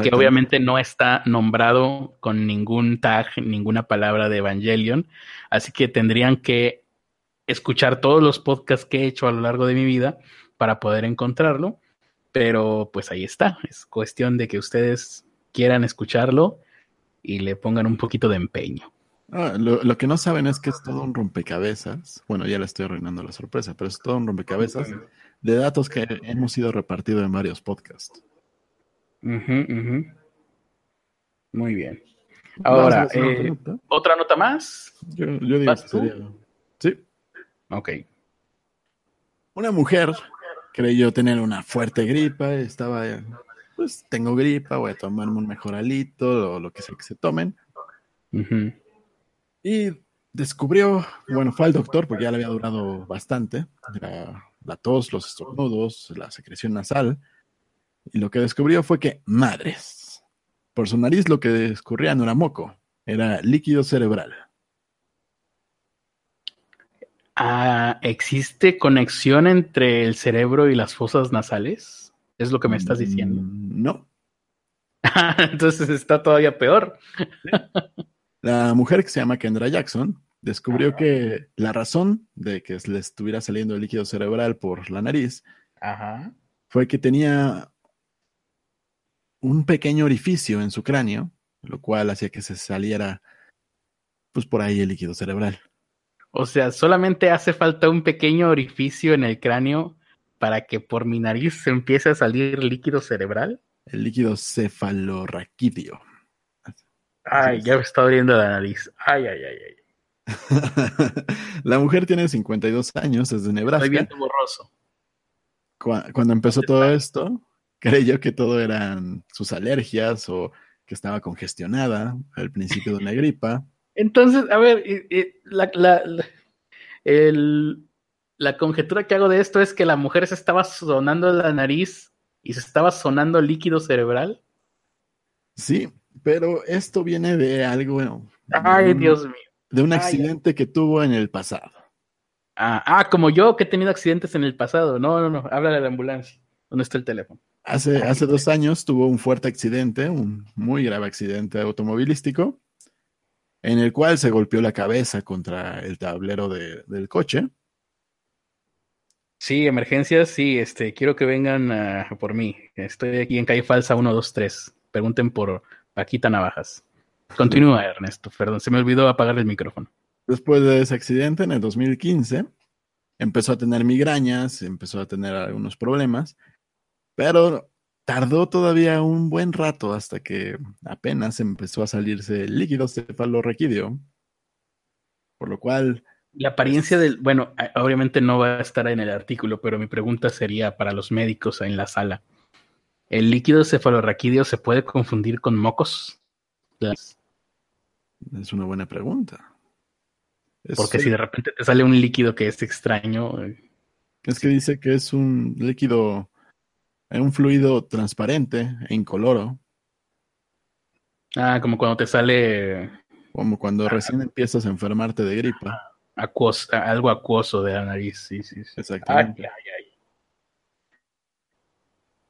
Que obviamente no está nombrado con ningún tag, ninguna palabra de Evangelion. Así que tendrían que escuchar todos los podcasts que he hecho a lo largo de mi vida para poder encontrarlo. Pero pues ahí está. Es cuestión de que ustedes quieran escucharlo y le pongan un poquito de empeño. Ah, lo, lo, que no saben es que es todo un rompecabezas. Bueno, ya le estoy arruinando la sorpresa, pero es todo un rompecabezas de datos que hemos ido repartido en varios podcasts. Muy bien. Ahora, eh, ¿otra nota más? Yo, yo digo que sería... Sí. Ok. Una mujer creyó tener una fuerte gripa, estaba, pues tengo gripa, voy a tomarme un mejoralito o lo que sea que se tomen. Y descubrió, bueno, fue al doctor porque ya le había durado bastante, la, la tos, los estornudos, la secreción nasal, y lo que descubrió fue que, madres, por su nariz lo que escurría no era moco, era líquido cerebral. Ah, ¿Existe conexión entre el cerebro y las fosas nasales? ¿Es lo que me estás diciendo? Mm, no. <laughs> Entonces está todavía peor. La mujer que se llama Kendra Jackson descubrió que la razón de que le estuviera saliendo el líquido cerebral por la nariz fue que tenía un pequeño orificio en su cráneo, lo cual hacía que se saliera pues por ahí el líquido cerebral. O sea, solamente hace falta un pequeño orificio en el cráneo para que por mi nariz se empiece a salir líquido cerebral. El líquido cefalorraquídeo. Ay, ya me está abriendo la nariz. Ay, ay, ay, ay. <laughs> la mujer tiene 52 años, es de Nebraska. Estoy viendo borroso. Cuando empezó todo esto, creyó que todo eran sus alergias o que estaba congestionada al principio de una <laughs> gripa. Entonces, a ver, la, la, la, conjetura que hago de esto es que la mujer se estaba sonando la nariz y se estaba sonando líquido cerebral. Sí, pero esto viene de algo. Ay, Dios mío. De un accidente que tuvo en el pasado. Ah, ah, como yo que he tenido accidentes en el pasado. No, no, no. Habla de la ambulancia. ¿Dónde está el teléfono? Hace, hace dos años tuvo un fuerte accidente, un muy grave accidente automovilístico en el cual se golpeó la cabeza contra el tablero de, del coche. Sí, emergencias, sí, este, quiero que vengan por mí. Estoy aquí en calle falsa 123. Pregunten por Paquita Navajas. Continúa, Ernesto, perdón, se me olvidó apagar el micrófono. Después de ese accidente, en el 2015, empezó a tener migrañas, empezó a tener algunos problemas, pero tardó todavía un buen rato hasta que apenas empezó a salirse el líquido cefalorraquídeo, por lo cual... La apariencia del, bueno, obviamente no va a estar en el artículo, pero mi pregunta sería para los médicos en la sala. ¿El líquido cefalorraquídeo se puede confundir con mocos? Es una buena pregunta. Porque si de repente te sale un líquido que es extraño. Eh, es que dice que es un líquido es un fluido transparente e incoloro. Ah, como cuando te sale. Como cuando recién empiezas a enfermarte de gripa. Algo acuoso de la nariz, sí, sí. Exactamente. Ay, ay,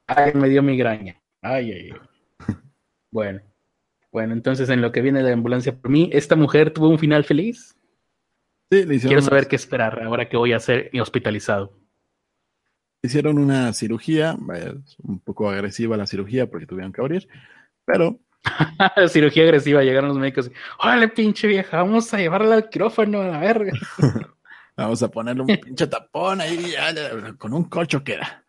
ay. ay, me dio migraña. Ay, ay, ay. <laughs> bueno. Bueno, entonces en lo que viene la ambulancia por mí, ¿esta mujer tuvo un final feliz? Sí, le Quiero saber qué esperar ahora que voy a ser hospitalizado. Hicieron una cirugía, un poco agresiva la cirugía porque tuvieron que abrir, pero... <laughs> cirugía agresiva, llegaron los médicos. Órale, pinche vieja, vamos a llevarla al quirófano a la verga. <laughs> vamos a ponerle un pinche tapón ahí, con un colcho queda.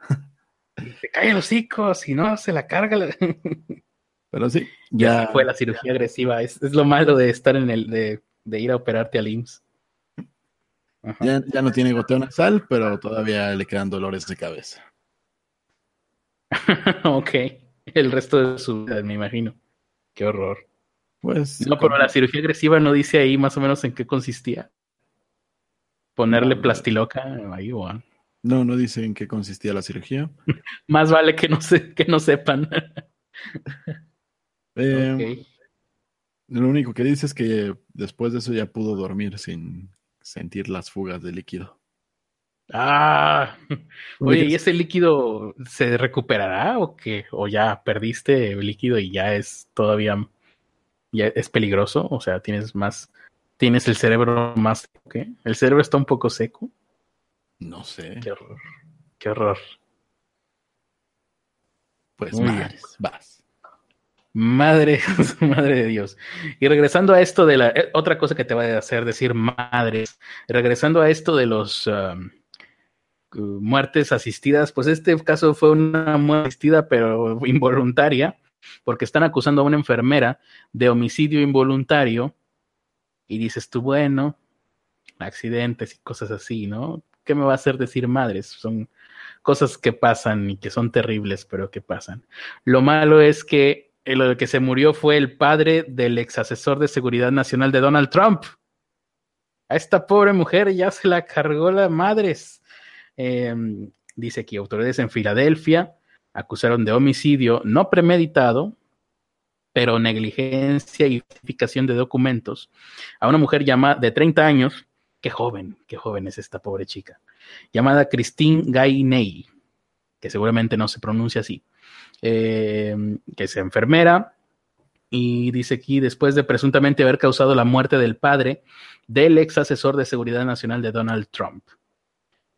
se cae los hocico, si no, se la carga. <laughs> Pero sí, ya, fue la cirugía agresiva. Es, lo malo de estar en el, de, de ir a operarte al IMSS. Ya, ya, no tiene goteo nasal, pero todavía le quedan dolores de cabeza. ok. El resto de su vida, me imagino. Qué horror. Pues. No, pero la cirugía agresiva no dice ahí más o menos en qué consistía. Ponerle plastiloca ahí, o No, no dice en qué consistía la cirugía. <laughs> más vale que no, se, que no sepan. <laughs> eh, Lo único que dice es que después de eso ya pudo dormir sin sentir las fugas de líquido. Ah, <laughs> oye, ¿y ese líquido se recuperará o qué? ¿O ya perdiste el líquido y ya es todavía, ya es peligroso? O sea, tienes más, tienes el cerebro más, ¿qué? ¿El cerebro está un poco seco? No sé. Qué horror, qué horror. Pues madres, vas. Madre, <laughs> madre de Dios. Y regresando a esto de la eh, otra cosa que te va a hacer decir madres, regresando a esto de los um, muertes asistidas, pues este caso fue una muerte asistida pero involuntaria, porque están acusando a una enfermera de homicidio involuntario y dices tú, bueno, accidentes y cosas así, ¿no? ¿Qué me va a hacer decir madres? Son cosas que pasan y que son terribles, pero que pasan. Lo malo es que eh, lo que se murió fue el padre del ex asesor de seguridad nacional de Donald Trump. A esta pobre mujer ya se la cargó la madres. Eh, dice aquí, autoridades en Filadelfia acusaron de homicidio no premeditado, pero negligencia y falsificación de documentos a una mujer llamada de 30 años. Qué joven, qué joven es esta pobre chica. Llamada Christine Gainey, que seguramente no se pronuncia así eh, que es enfermera, y dice aquí, después de presuntamente haber causado la muerte del padre del ex asesor de seguridad nacional de Donald Trump,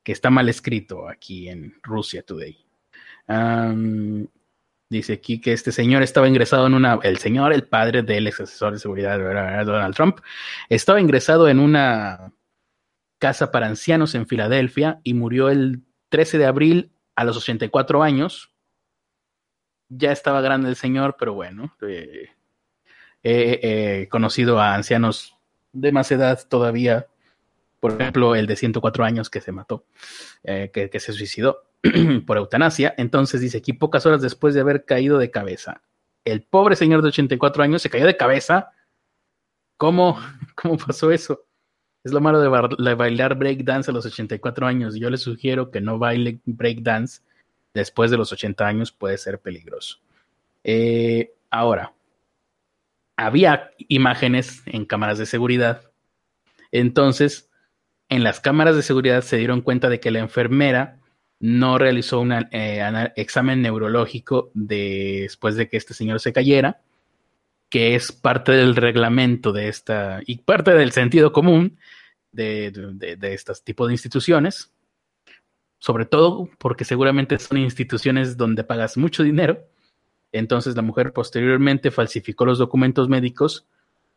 que está mal escrito aquí en Rusia Today. Dice aquí que este señor estaba ingresado en una, el señor, el padre del ex asesor de seguridad de Donald Trump, estaba ingresado en una casa para ancianos en Filadelfia y murió el 13 de abril a los 84 años. Ya estaba grande el señor, pero bueno, eh, he eh, conocido a ancianos de más edad todavía, por ejemplo, el de 104 años que se mató, eh, que, se suicidó <clears throat> por eutanasia. Entonces dice aquí, pocas horas después de haber caído de cabeza, el pobre señor de 84 años se cayó de cabeza. ¿Cómo, <laughs> cómo pasó eso? Es lo malo de, ba de bailar breakdance a los 84 años. Yo le sugiero que no baile breakdance después de los 80 años puede ser peligroso. Eh, ahora, había imágenes en cámaras de seguridad. Entonces, en las cámaras de seguridad se dieron cuenta de que la enfermera no realizó un eh, examen neurológico de, después de que este señor se cayera, que es parte del reglamento de esta y parte del sentido común de, de, de estos tipos de instituciones sobre todo porque seguramente son instituciones donde pagas mucho dinero. Entonces la mujer posteriormente falsificó los documentos médicos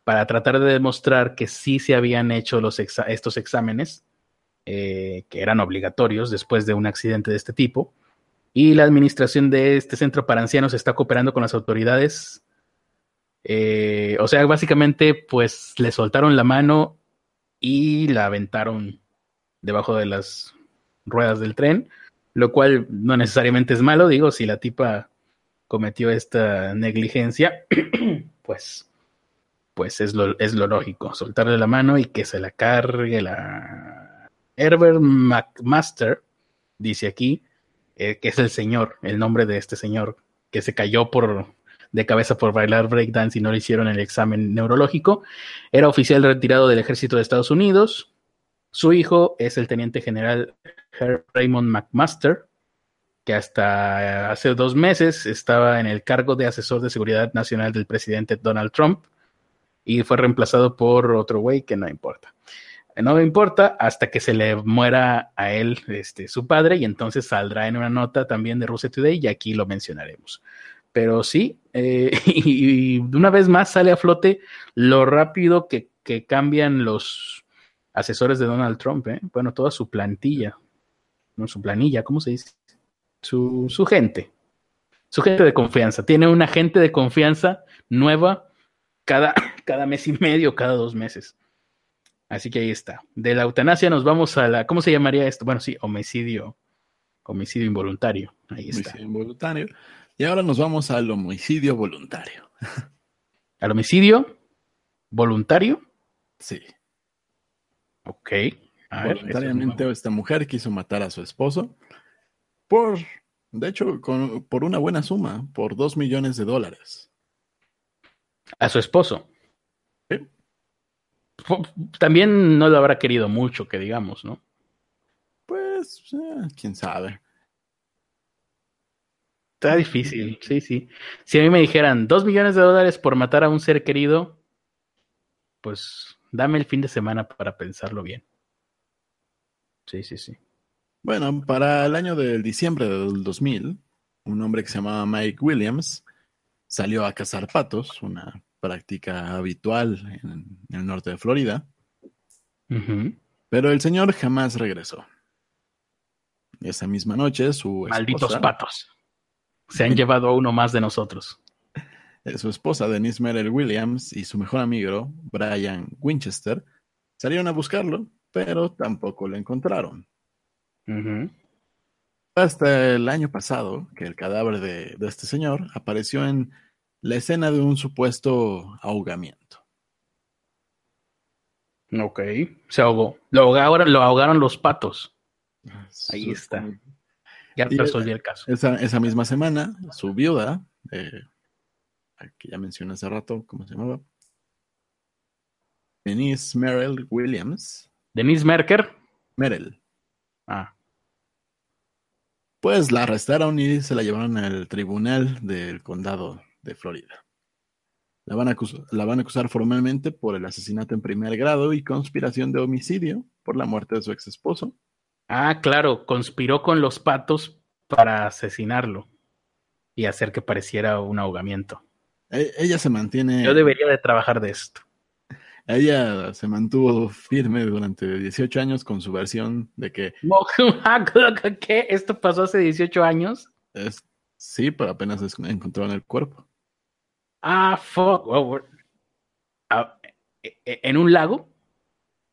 para tratar de demostrar que sí se habían hecho estos exámenes, eh, que eran obligatorios después de un accidente de este tipo. Y la administración de este centro para ancianos está cooperando con las autoridades. Eh, o sea, básicamente, pues le soltaron la mano y la aventaron debajo de las ruedas del tren, lo cual no necesariamente es malo, digo, si la tipa cometió esta negligencia, <clears throat> pues, pues es lo, lógico, soltarle la mano y que se la cargue la Herbert McMaster, dice aquí, eh, que es el señor, el nombre de este señor, que se cayó por de cabeza por bailar breakdance y no le hicieron el examen neurológico. Era oficial retirado del ejército de Estados Unidos. Su hijo es el teniente general Raymond McMaster, que hasta hace dos meses estaba en el cargo de asesor de seguridad nacional del presidente Donald Trump y fue reemplazado por otro güey que no importa. No me importa hasta que se le muera a él este, su padre y entonces saldrá en una nota también de Russia Today y aquí lo mencionaremos. Pero sí, eh, <laughs> y, una vez más sale a flote lo rápido que, que cambian los asesores de Donald Trump, ¿eh? bueno, toda su plantilla, no su planilla, ¿cómo se dice? Su, su gente, su gente de confianza. Tiene una gente de confianza nueva cada, <coughs> cada mes y medio, cada dos meses. Así que ahí está. De la eutanasia nos vamos a la, ¿cómo se llamaría esto? Bueno, sí, homicidio, homicidio involuntario. Ahí está. Homicidio involuntario. Y ahora nos vamos al homicidio voluntario. <laughs> ¿Al homicidio voluntario? Sí. Ok. A Voluntariamente ver, esta mujer quiso matar a su esposo por, de hecho, con, por una buena suma, por dos millones de dólares. A su esposo. ¿Sí? También no lo habrá querido mucho, que digamos, ¿no? Pues, eh, quién sabe. Está difícil, sí, sí. Si a mí me dijeran dos millones de dólares por matar a un ser querido, pues dame el fin de semana para pensarlo bien. Sí, sí, sí. Bueno, para el año del diciembre del 2000, un hombre que se llamaba Mike Williams salió a cazar patos, una práctica habitual en, el norte de Florida. Pero el señor jamás regresó. Esa misma noche, su Malditos patos. Se han llevado a uno más de nosotros. <laughs> Su esposa, Denise Merrill Williams, y su mejor amigo, Brian Winchester, salieron a buscarlo, pero tampoco lo encontraron. Hasta el año pasado, que el cadáver de, este señor apareció en la escena de un supuesto ahogamiento. Ok, se ahogó. Lo ahogaron, lo ahogaron los patos. Ahí está. Ya resolví el caso. Esa, misma semana, su viuda, eh, que ya mencioné hace rato, ¿cómo se llamaba? Denise Merrill Williams. Denise Merker. Merrill. Ah. Pues la arrestaron y se la llevaron al tribunal del condado de Florida. La van, a acusar, la van a acusar formalmente por el asesinato en primer grado y conspiración de homicidio por la muerte de su ex esposo. Ah, claro, conspiró con los patos para asesinarlo y hacer que pareciera un ahogamiento. E, ella se mantiene. Yo debería de trabajar de esto. Ella se mantuvo firme durante 18 años con su versión de que. <laughs> ¿Qué? ¿Esto pasó hace 18 años? Es, sí, pero apenas encontraron el cuerpo. Ah, fuck. Ah, e, e, ¿En un lago?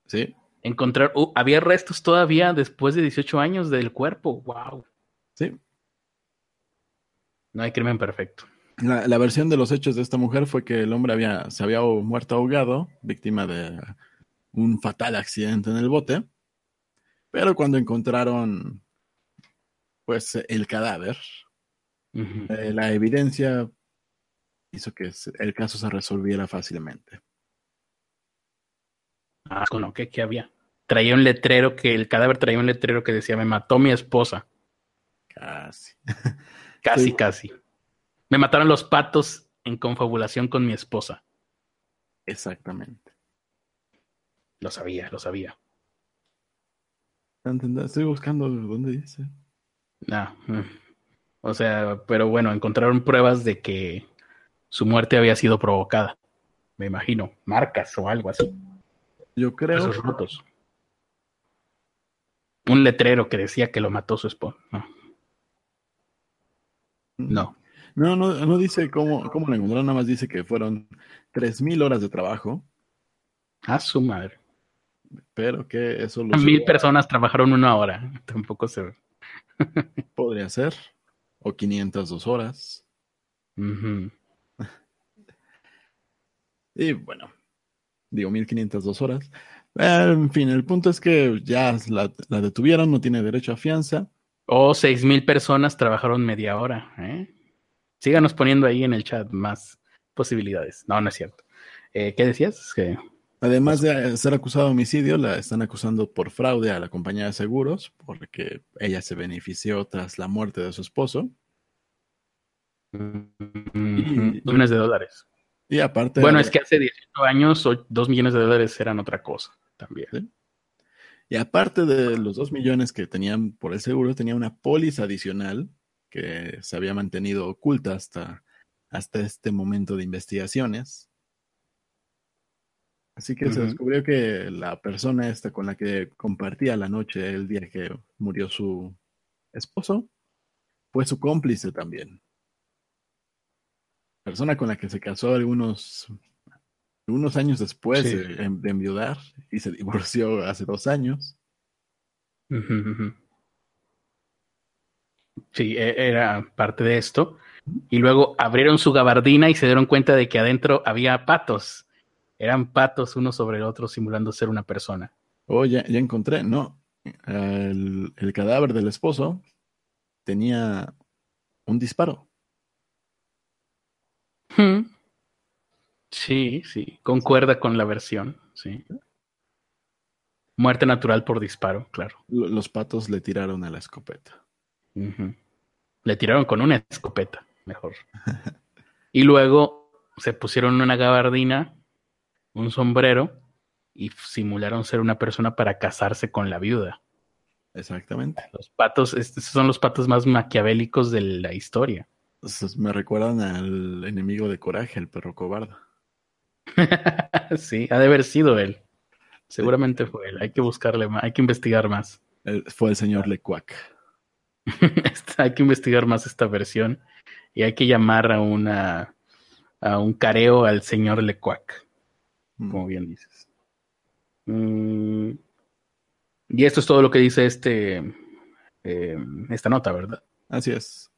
Sí. Encontrar. Uh, había restos todavía después de 18 años del cuerpo. Wow. Sí. No hay crimen perfecto. La, versión de los hechos de esta mujer fue que el hombre había, se había muerto ahogado, víctima de un fatal accidente en el bote. Pero cuando encontraron pues el cadáver, eh, la evidencia hizo que el caso se resolviera fácilmente. Ah, bueno, ¿qué, ¿qué había? Traía un letrero que el cadáver traía un letrero que decía me mató mi esposa. Casi. <laughs> casi, casi. Me mataron los patos en confabulación con mi esposa. Exactamente. Lo sabía, lo sabía. Estoy buscando dónde dice. Ah, mm. o sea, pero bueno, encontraron pruebas de que su muerte había sido provocada. Me imagino, marcas o algo así. Yo creo. Esos rotos. Un letrero que decía que lo mató su esposa. No. No, no, no dice cómo, cómo lo encontraron, nada más dice que fueron 3.000 horas de trabajo. A su madre. Pero que eso lo... Mil personas trabajaron una hora, tampoco se ve. <laughs> Podría ser. O 502 horas. y bueno, digo 1502 horas. En fin, el punto es que ya la, la detuvieron, no tiene derecho a fianza. O seis mil personas trabajaron media hora. ¿eh? Síganos poniendo ahí en el chat más posibilidades. No, no es cierto. Eh, ¿Qué decías? Que... Además de ser acusado de homicidio, la están acusando por fraude a la compañía de seguros, porque ella se benefició tras la muerte de su esposo. millones de dólares. Y aparte. Bueno, es que hace 18 años, dos millones de dólares eran otra cosa también. Y aparte de los dos millones que tenían por el seguro, tenía una póliza adicional que se había mantenido oculta hasta, hasta este momento de investigaciones. Así que se descubrió que la persona esta con la que compartía la noche el día que murió su esposo fue su cómplice también. Persona con la que se casó algunos, algunos años después de, de, enviudar y se divorció hace dos años. Sí, e, era parte de esto. Y luego abrieron su gabardina y se dieron cuenta de que adentro había patos. Eran patos uno sobre el otro simulando ser una persona. Oh, ya, encontré, no. El, cadáver del esposo tenía un disparo. Hmm. Sí, sí, concuerda con la versión, sí. Muerte natural por disparo, claro. Los patos le tiraron a la escopeta. Le tiraron con una escopeta, mejor. y luego se pusieron una gabardina, un sombrero y simularon ser una persona para casarse con la viuda. Exactamente. Los patos, estos son los patos más maquiavélicos de la historia. me recuerdan al enemigo de Coraje, el perro cobarde. <laughs> sí, ha de haber sido él. Seguramente fue él. Hay que buscarle más, hay que investigar más. fue el señor Lecuac. <laughs> hay que investigar más esta versión y hay que llamar a una a un careo al señor Lecuac, mm. como bien dices. Mm, y esto es todo lo que dice este eh, esta nota, ¿verdad? Así es.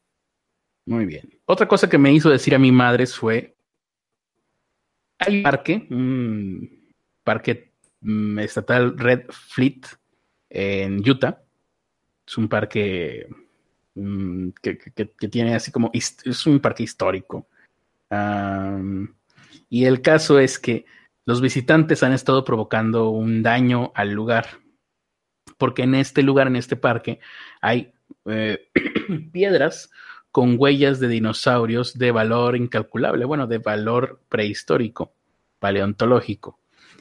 Muy bien. Otra cosa que me hizo decir a mi madre fue hay un parque, un parque mm, estatal Red Fleet en Utah. Es un parque mm, que, tiene así como, es un parque histórico. y el caso es que los visitantes han estado provocando un daño al lugar, porque en este lugar, en este parque, hay eh, <clears throat> piedras con huellas de dinosaurios de valor incalculable, bueno, de valor prehistórico, paleontológico.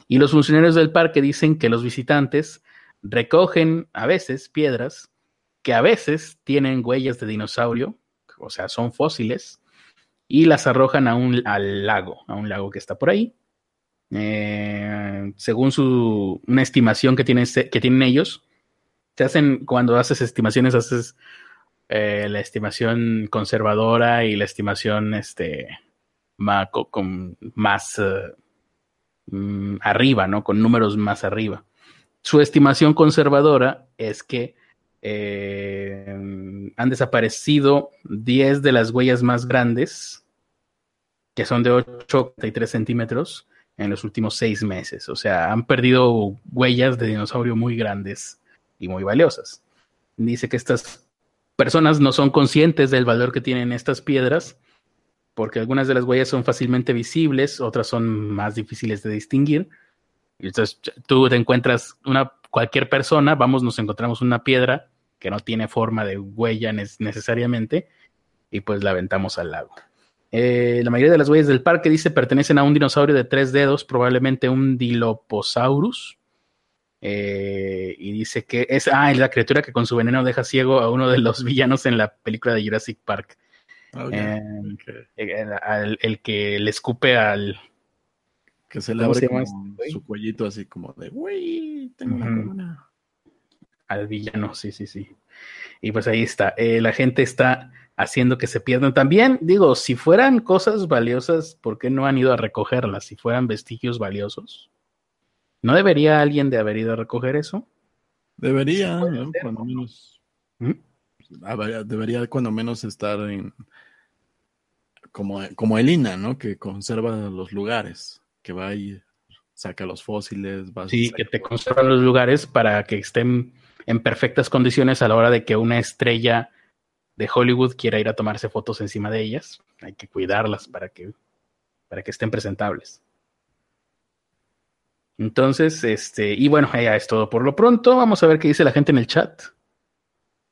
Y los funcionarios del parque dicen que los visitantes recogen a veces piedras que a veces tienen huellas de dinosaurio, o sea, son fósiles, y las arrojan a un, al lago, a un lago que está por ahí. Eh, según su, una estimación que tienen, que tienen ellos, se hacen, cuando haces estimaciones, haces eh, la estimación conservadora y la estimación este, más, con, más eh, mm, arriba, ¿no? Con números más arriba. Su estimación conservadora es que eh, han desaparecido 10 de las huellas más grandes, que son de 8,3 centímetros, en los últimos seis meses. O sea, han perdido huellas de dinosaurio muy grandes y muy valiosas. Dice que estas personas no son conscientes del valor que tienen estas piedras, porque algunas de las huellas son fácilmente visibles, otras son más difíciles de distinguir. Entonces tú te encuentras una cualquier persona, vamos, nos encontramos una piedra que no tiene forma de huella necesariamente y pues la aventamos al lago. Eh, la mayoría de las huellas del parque dice pertenecen a un dinosaurio de tres dedos, probablemente un Dilophosaurus, eh, y dice que es, ah, la criatura que con su veneno deja ciego a uno de los <laughs> villanos en la película de Jurassic Park. Oh, eh, el, que le escupe al... Que se le abre este su cuellito así como de, uy, tengo una corona. Al villano, sí, sí, sí. Y pues ahí está. Eh, la gente está haciendo que se pierdan. También, digo, si fueran cosas valiosas, ¿por qué no han ido a recogerlas? Si fueran vestigios valiosos. ¿No debería alguien de haber ido a recoger eso? Debería, cuando menos. ¿Mm? Debería cuando menos estar en como, como Elina, ¿no? Que conserva los lugares, que va y saca los fósiles. sí, que te conserva los lugares para que estén en perfectas condiciones a la hora de que una estrella de Hollywood quiera ir a tomarse fotos encima de ellas. Hay que cuidarlas para que, para que estén presentables. Entonces, este, y bueno, ya es todo por lo pronto. Vamos a ver qué dice la gente en el chat.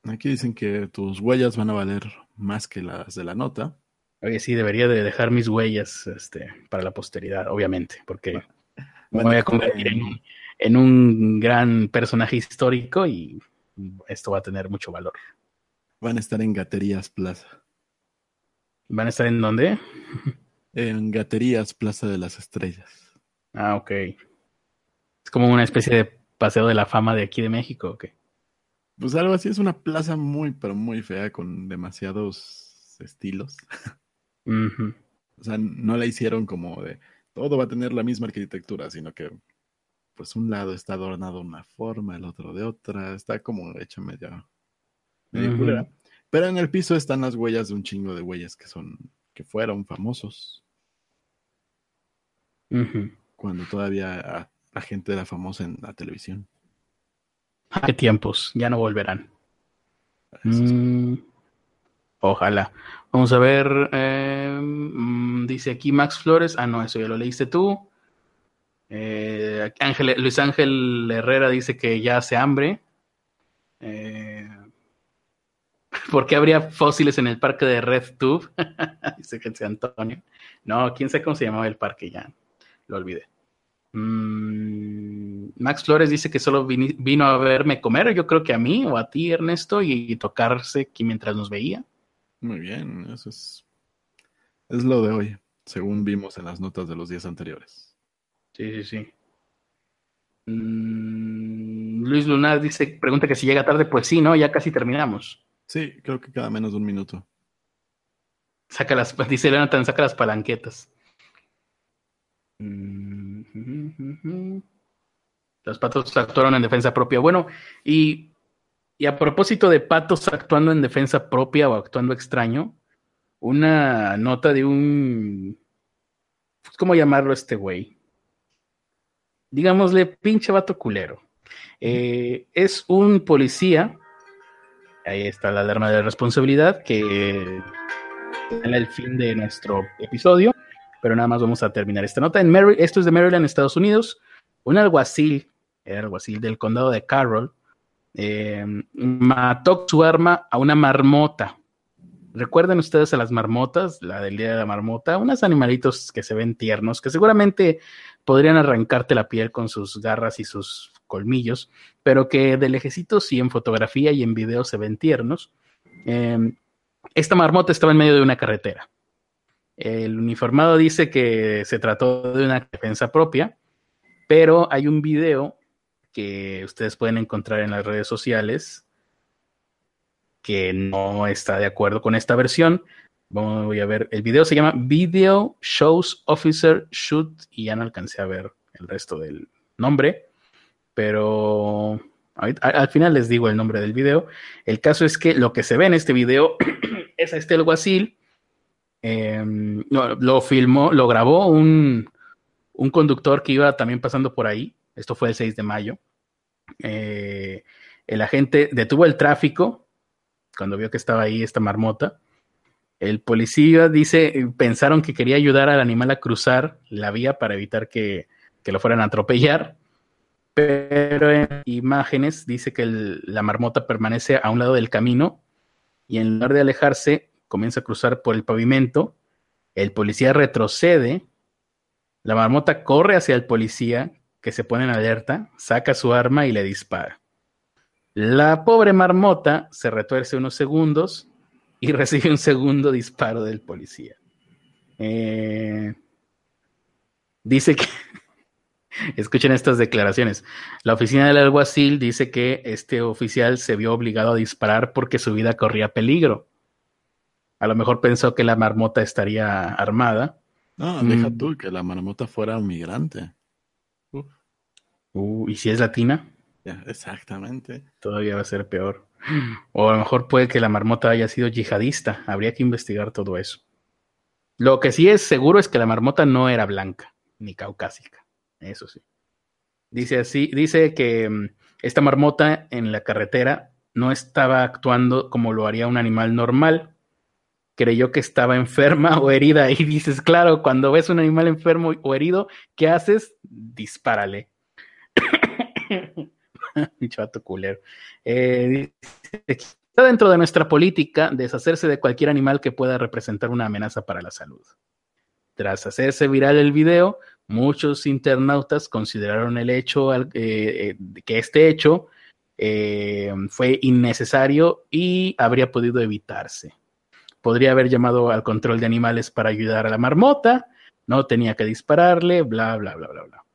Aquí dicen que tus huellas van a valer más que las de la nota. Oye, sí, debería de dejar mis huellas este, para la posteridad, obviamente, porque me voy a convertir en, un gran personaje histórico y esto va a tener mucho valor. Van a estar en Gaterías Plaza. ¿Van a estar en dónde? En Gaterías Plaza de las Estrellas. Ah, ok. Es como una especie de paseo de la fama de aquí de México, ¿ok? Pues algo así, es una plaza muy, pero muy fea, con demasiados estilos. <laughs> O sea, no la hicieron como de todo va a tener la misma arquitectura, sino que pues un lado está adornado de una forma, el otro de otra, está como hecho medio, medio Pero en el piso están las huellas de un chingo de huellas que son, que fueron famosos. Cuando todavía la gente era famosa en la televisión. ¿Qué tiempos? Ya no volverán. Mm, ojalá. Vamos a ver. Eh, mm, dice aquí Max Flores. Ah, no, eso ya lo leíste tú. Eh, Luis Ángel Herrera dice que ya hace hambre. Eh, <laughs> ¿Por qué habría fósiles en el parque de Red Tube? <laughs> dice que Antonio. No, quién sabe cómo se llamaba el parque ya. Lo olvidé. Mm, Max Flores dice que solo vino a verme comer, yo creo que a mí o a ti, Ernesto, y, tocarse aquí mientras nos veía. Muy bien, eso es, es lo de hoy, según vimos en las notas de los días anteriores. Sí, sí, sí. Mm, Luis Lunar dice, pregunta que si llega tarde, pues sí, ¿no? Ya casi terminamos. Sí, creo que cada menos de un minuto. Saca las, <laughs> dice Jonathan, saca las palanquetas. Mm, los patos actuaron en defensa propia. Bueno, y, y, a propósito de patos actuando en defensa propia o actuando extraño, una nota de un. ¿Cómo llamarlo este güey? Digámosle, pinche vato culero. Eh, es un policía. Ahí está la alarma de responsabilidad que en el fin de nuestro episodio, pero nada más vamos a terminar esta nota. En esto es de Maryland, Estados Unidos. Un alguacil, el alguacil del condado de Carroll, eh, mató su arma a una marmota. ¿Recuerden ustedes a las marmotas, la del día de la marmota? Unos animalitos que se ven tiernos, que seguramente podrían arrancarte la piel con sus garras y sus colmillos, pero que de lejecitos y en fotografía y en video se ven tiernos. Eh, esta marmota estaba en medio de una carretera. El uniformado dice que se trató de una defensa propia, pero hay un video que ustedes pueden encontrar en las redes sociales que no está de acuerdo con esta versión. Voy a ver, el video se llama Video Shows Officer Shoot y ya no alcancé a ver el resto del nombre, pero al, final les digo el nombre del video. El caso es que lo que se ve en este video <clears throat> es a este alguacil. Em, lo filmó, lo grabó un, un, conductor que iba también pasando por ahí. Esto fue el 6 de mayo. Eh, el agente detuvo el tráfico cuando vio que estaba ahí esta marmota. El policía dice, pensaron que quería ayudar al animal a cruzar la vía para evitar que, que lo fueran a atropellar pero en imágenes dice que la marmota permanece a un lado del camino y en lugar de alejarse comienza a cruzar por el pavimento. El policía retrocede, la marmota corre hacia el policía que se pone en alerta, saca su arma y le dispara. La pobre marmota se retuerce unos segundos y <laughs> recibe un segundo disparo del policía. Eh, dice que <laughs> Escuchen estas declaraciones. La oficina del alguacil dice que este oficial se vio obligado a disparar porque su vida corría peligro. A lo mejor pensó que la marmota estaría armada. No, deja mm. tú que la marmota fuera un migrante. Uh, ¿Y si es latina? exactamente. Todavía va a ser peor. O a lo mejor puede que la marmota haya sido yihadista. Habría que investigar todo eso. Lo que sí es seguro es que la marmota no era blanca ni caucásica. Eso sí. Dice así, dice que mm, esta marmota en la carretera no estaba actuando como lo haría un animal normal. Creyó que estaba enferma o herida. <laughs> Y dices, claro, cuando ves un animal enfermo o herido, ¿qué haces? Dispárale. <laughs> Chato culero. Eh, está dentro de nuestra política deshacerse de cualquier animal que pueda representar una amenaza para la salud. Tras hacerse viral el video, Muchos internautas consideraron el hecho, eh, eh, que este hecho fue innecesario y habría podido evitarse. Podría haber llamado al control de animales para ayudar a la marmota, no tenía que dispararle, bla, bla, bla, bla, bla.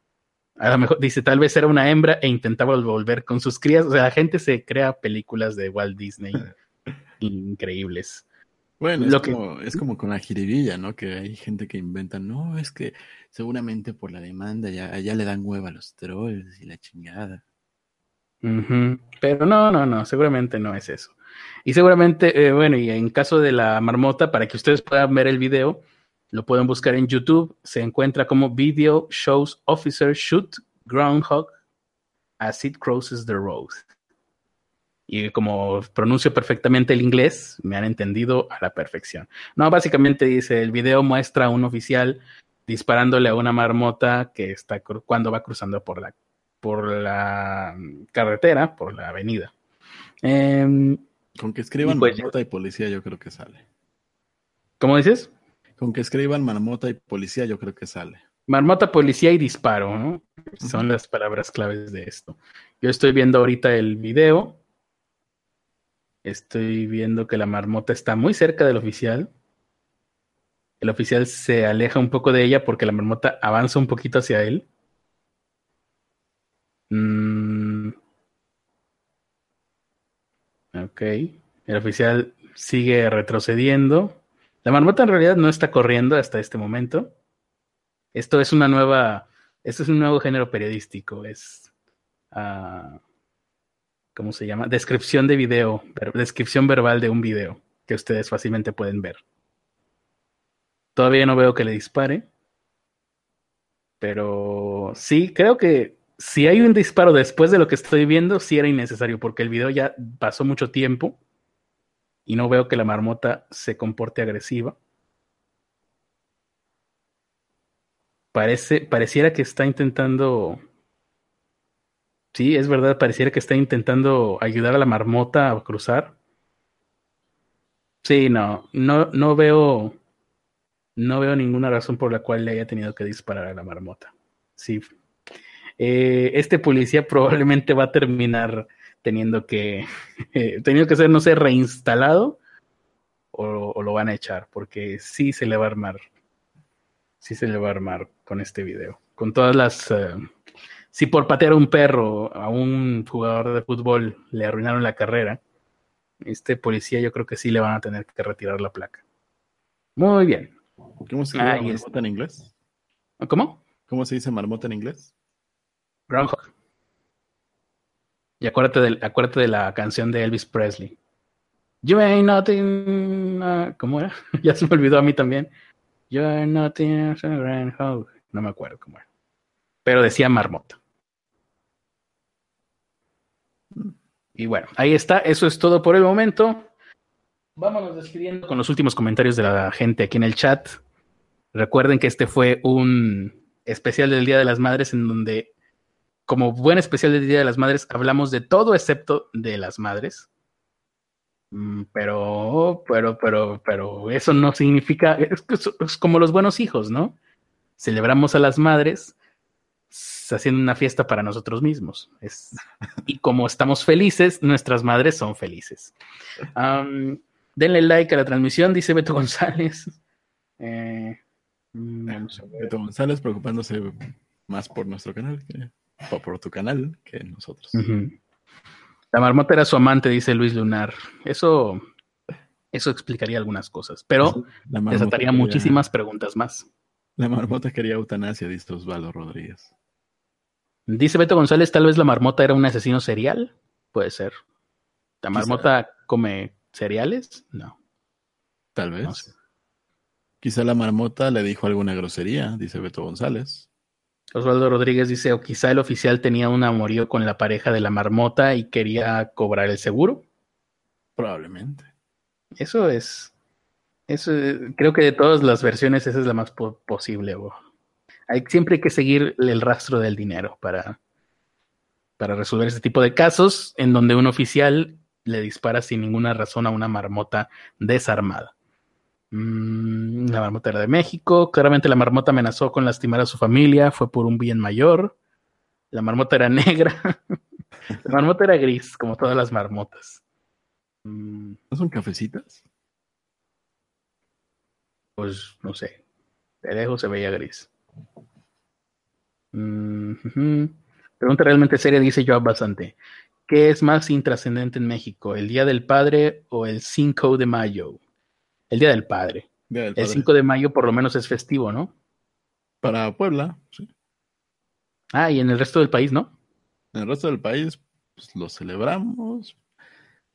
A lo mejor dice, tal vez era una hembra e intentaba volver con sus crías. O sea, la gente se crea películas de Walt Disney <laughs> increíbles. Bueno, es, como, es como con la jiribilla, ¿no? Que hay gente que inventa, no, es que seguramente por la demanda ya, ya le dan hueva a los trolls y la chingada. Pero no, no, no, seguramente no es eso. Y seguramente, eh, bueno, y en caso de la marmota, para que ustedes puedan ver el video, lo pueden buscar en YouTube, se encuentra como Video Shows Officer Shoot Groundhog as it crosses the road y como pronuncio perfectamente el inglés, me han entendido a la perfección. No, básicamente dice, el video muestra a un oficial disparándole a una marmota que está cuando va cruzando por la, por la carretera, por la avenida. Em, Con que escriban pues marmota y policía yo creo que sale. ¿Cómo dices? Con que escriban marmota y policía yo creo que sale. Marmota, policía y disparo, ¿no? Son las palabras claves de esto. Yo estoy viendo ahorita el video. Estoy viendo que la marmota está muy cerca del oficial. El oficial se aleja un poco de ella porque la marmota avanza un poquito hacia él. Mm. Ok. El oficial sigue retrocediendo. La marmota en realidad no está corriendo hasta este momento. Esto es una nueva, esto es un nuevo género periodístico. Es, uh, ¿cómo se llama? Descripción de video, descripción verbal de un video que ustedes fácilmente pueden ver. Todavía no veo que le dispare, pero sí, creo que si hay un disparo después de lo que estoy viendo, sí era innecesario, porque el video ya pasó mucho tiempo y no veo que la marmota se comporte agresiva. Parece, pareciera que está intentando. Sí, es verdad, pareciera que está intentando ayudar a la marmota a cruzar. Sí, no, no, no veo. No veo ninguna razón por la cual le haya tenido que disparar a la marmota. Sí. Eh, este policía <laughs> probablemente va a terminar teniendo que, <laughs> teniendo que ser, no sé, reinstalado o, lo van a echar, porque sí se le va a armar, sí se le va a armar con este video. Con todas las, eh, si por patear a un perro a un jugador de fútbol le arruinaron la carrera, este policía yo creo que sí le van a tener que retirar la placa. Muy bien. ¿Cómo se dice marmota en inglés? ¿Cómo? ¿Cómo se dice marmota en inglés? Groundhog. Y acuérdate de, la canción de Elvis Presley. You ain't nothing. Uh, ¿Cómo era? <laughs> ya se me olvidó a mí también. You ain't nothing. No me acuerdo cómo era. Pero decía marmota. Y bueno, ahí está. Eso es todo por el momento. Vámonos despidiendo con los últimos comentarios de la gente aquí en el chat. Recuerden que este fue un especial del Día de las Madres en donde como buen especial del Día de las Madres, hablamos de todo excepto de las madres. Mm, pero, pero, pero, pero eso no significa, es, como los buenos hijos, ¿no? Celebramos a las madres haciendo una fiesta para nosotros mismos. Y como estamos felices, nuestras madres son felices. denle like a la transmisión, dice Beto González. Eh, mm, Beto González preocupándose más por nuestro canal por tu canal que nosotros. La marmota era su amante, dice Luis Lunar. Eso, eso explicaría algunas cosas, pero desataría muchísimas preguntas más. La marmota quería eutanasia, dice Osvaldo Rodríguez. Dice Beto González, tal vez la marmota era un asesino serial. Puede ser. ¿La marmota come cereales? No. Tal vez. Quizá la marmota le dijo alguna grosería, dice Beto González. Osvaldo Rodríguez dice, o quizá el oficial tenía un amorío con la pareja de la marmota y quería cobrar el seguro. Probablemente. Eso es, eso creo que de todas las versiones esa es la más posible. Hay, siempre hay que seguir el rastro del dinero para, para resolver este tipo de casos en donde un oficial le dispara sin ninguna razón a una marmota desarmada. Mm, la marmota era de México. Claramente la marmota amenazó con lastimar a su familia. Fue por un bien mayor. La marmota era <laughs> negra. la marmota era gris, como todas las marmotas. Mm. ¿No son cafecitas? Pues no sé. De lejos se veía gris. Mm, Pregunta realmente seria, dice Joab Bastante. ¿Qué es más intrascendente en México, el Día del Padre o el 5 de Mayo? El Día del Padre. El 5 de mayo por lo menos es festivo, ¿no? Para Puebla, sí. Ah, y en el resto del país, ¿no? En el resto del país pues, lo celebramos,